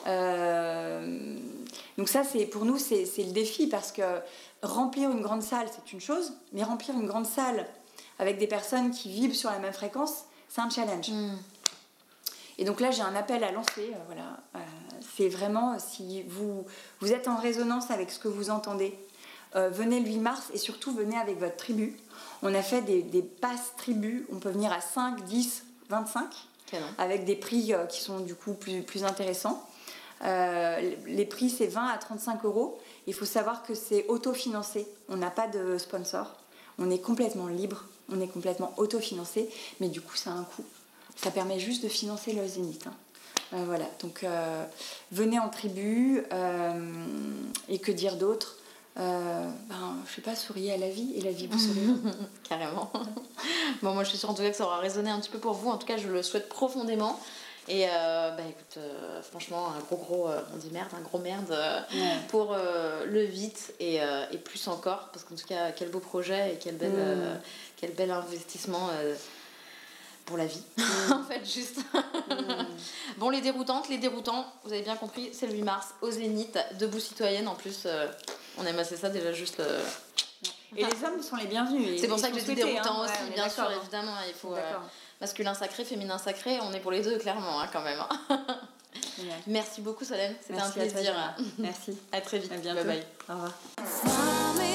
Speaker 2: Euh, donc ça, c'est pour nous, c'est le défi parce que remplir une grande salle, c'est une chose, mais remplir une grande salle avec des personnes qui vivent sur la même fréquence, c'est un challenge. Mm. Et donc là, j'ai un appel à lancer. Euh, voilà, euh, c'est vraiment si vous, vous êtes en résonance avec ce que vous entendez, venez le 8 mars et surtout venez avec votre tribu. On a fait des, des passes tribus, on peut venir à 5, 10, 25, avec des prix qui sont du coup plus, plus intéressants. Euh, les prix, c'est 20 à 35 euros. Il faut savoir que c'est autofinancé. On n'a pas de sponsor. On est complètement libre. On est complètement autofinancé. Mais du coup, ça a un coût. Ça permet juste de financer le Zénith. Hein. Euh, voilà. Donc, euh, venez en tribu. et que dire d'autre? Ben, je sais pas, souriez à la vie et la vie vous sourit.
Speaker 1: Carrément. bon, moi je suis sûre en tout cas que ça aura résonné un petit peu pour vous. En tout cas, je le souhaite profondément. Et euh, bah écoute, euh, franchement, un gros gros, euh, on dit merde, un gros merde pour le vite et, et, plus encore, parce qu'en tout cas, quel beau projet et quel bel, mm. quel bel investissement pour la vie, mm. en fait, juste. Mm. bon, les déroutantes, les déroutants, vous avez bien compris, c'est le 8 mars au Zénith, debout citoyenne en plus. on aime assez ça déjà juste.
Speaker 2: Et les hommes sont les bienvenus.
Speaker 1: C'est pour ça que j'ai dit déroutant hein. aussi, bien sûr, évidemment. Il faut, masculin sacré, féminin sacré, on est pour les deux clairement hein, quand même. Merci beaucoup Solène, c'était un plaisir.
Speaker 2: Merci.
Speaker 1: À très vite.
Speaker 2: À bientôt. Bye bye. Au revoir.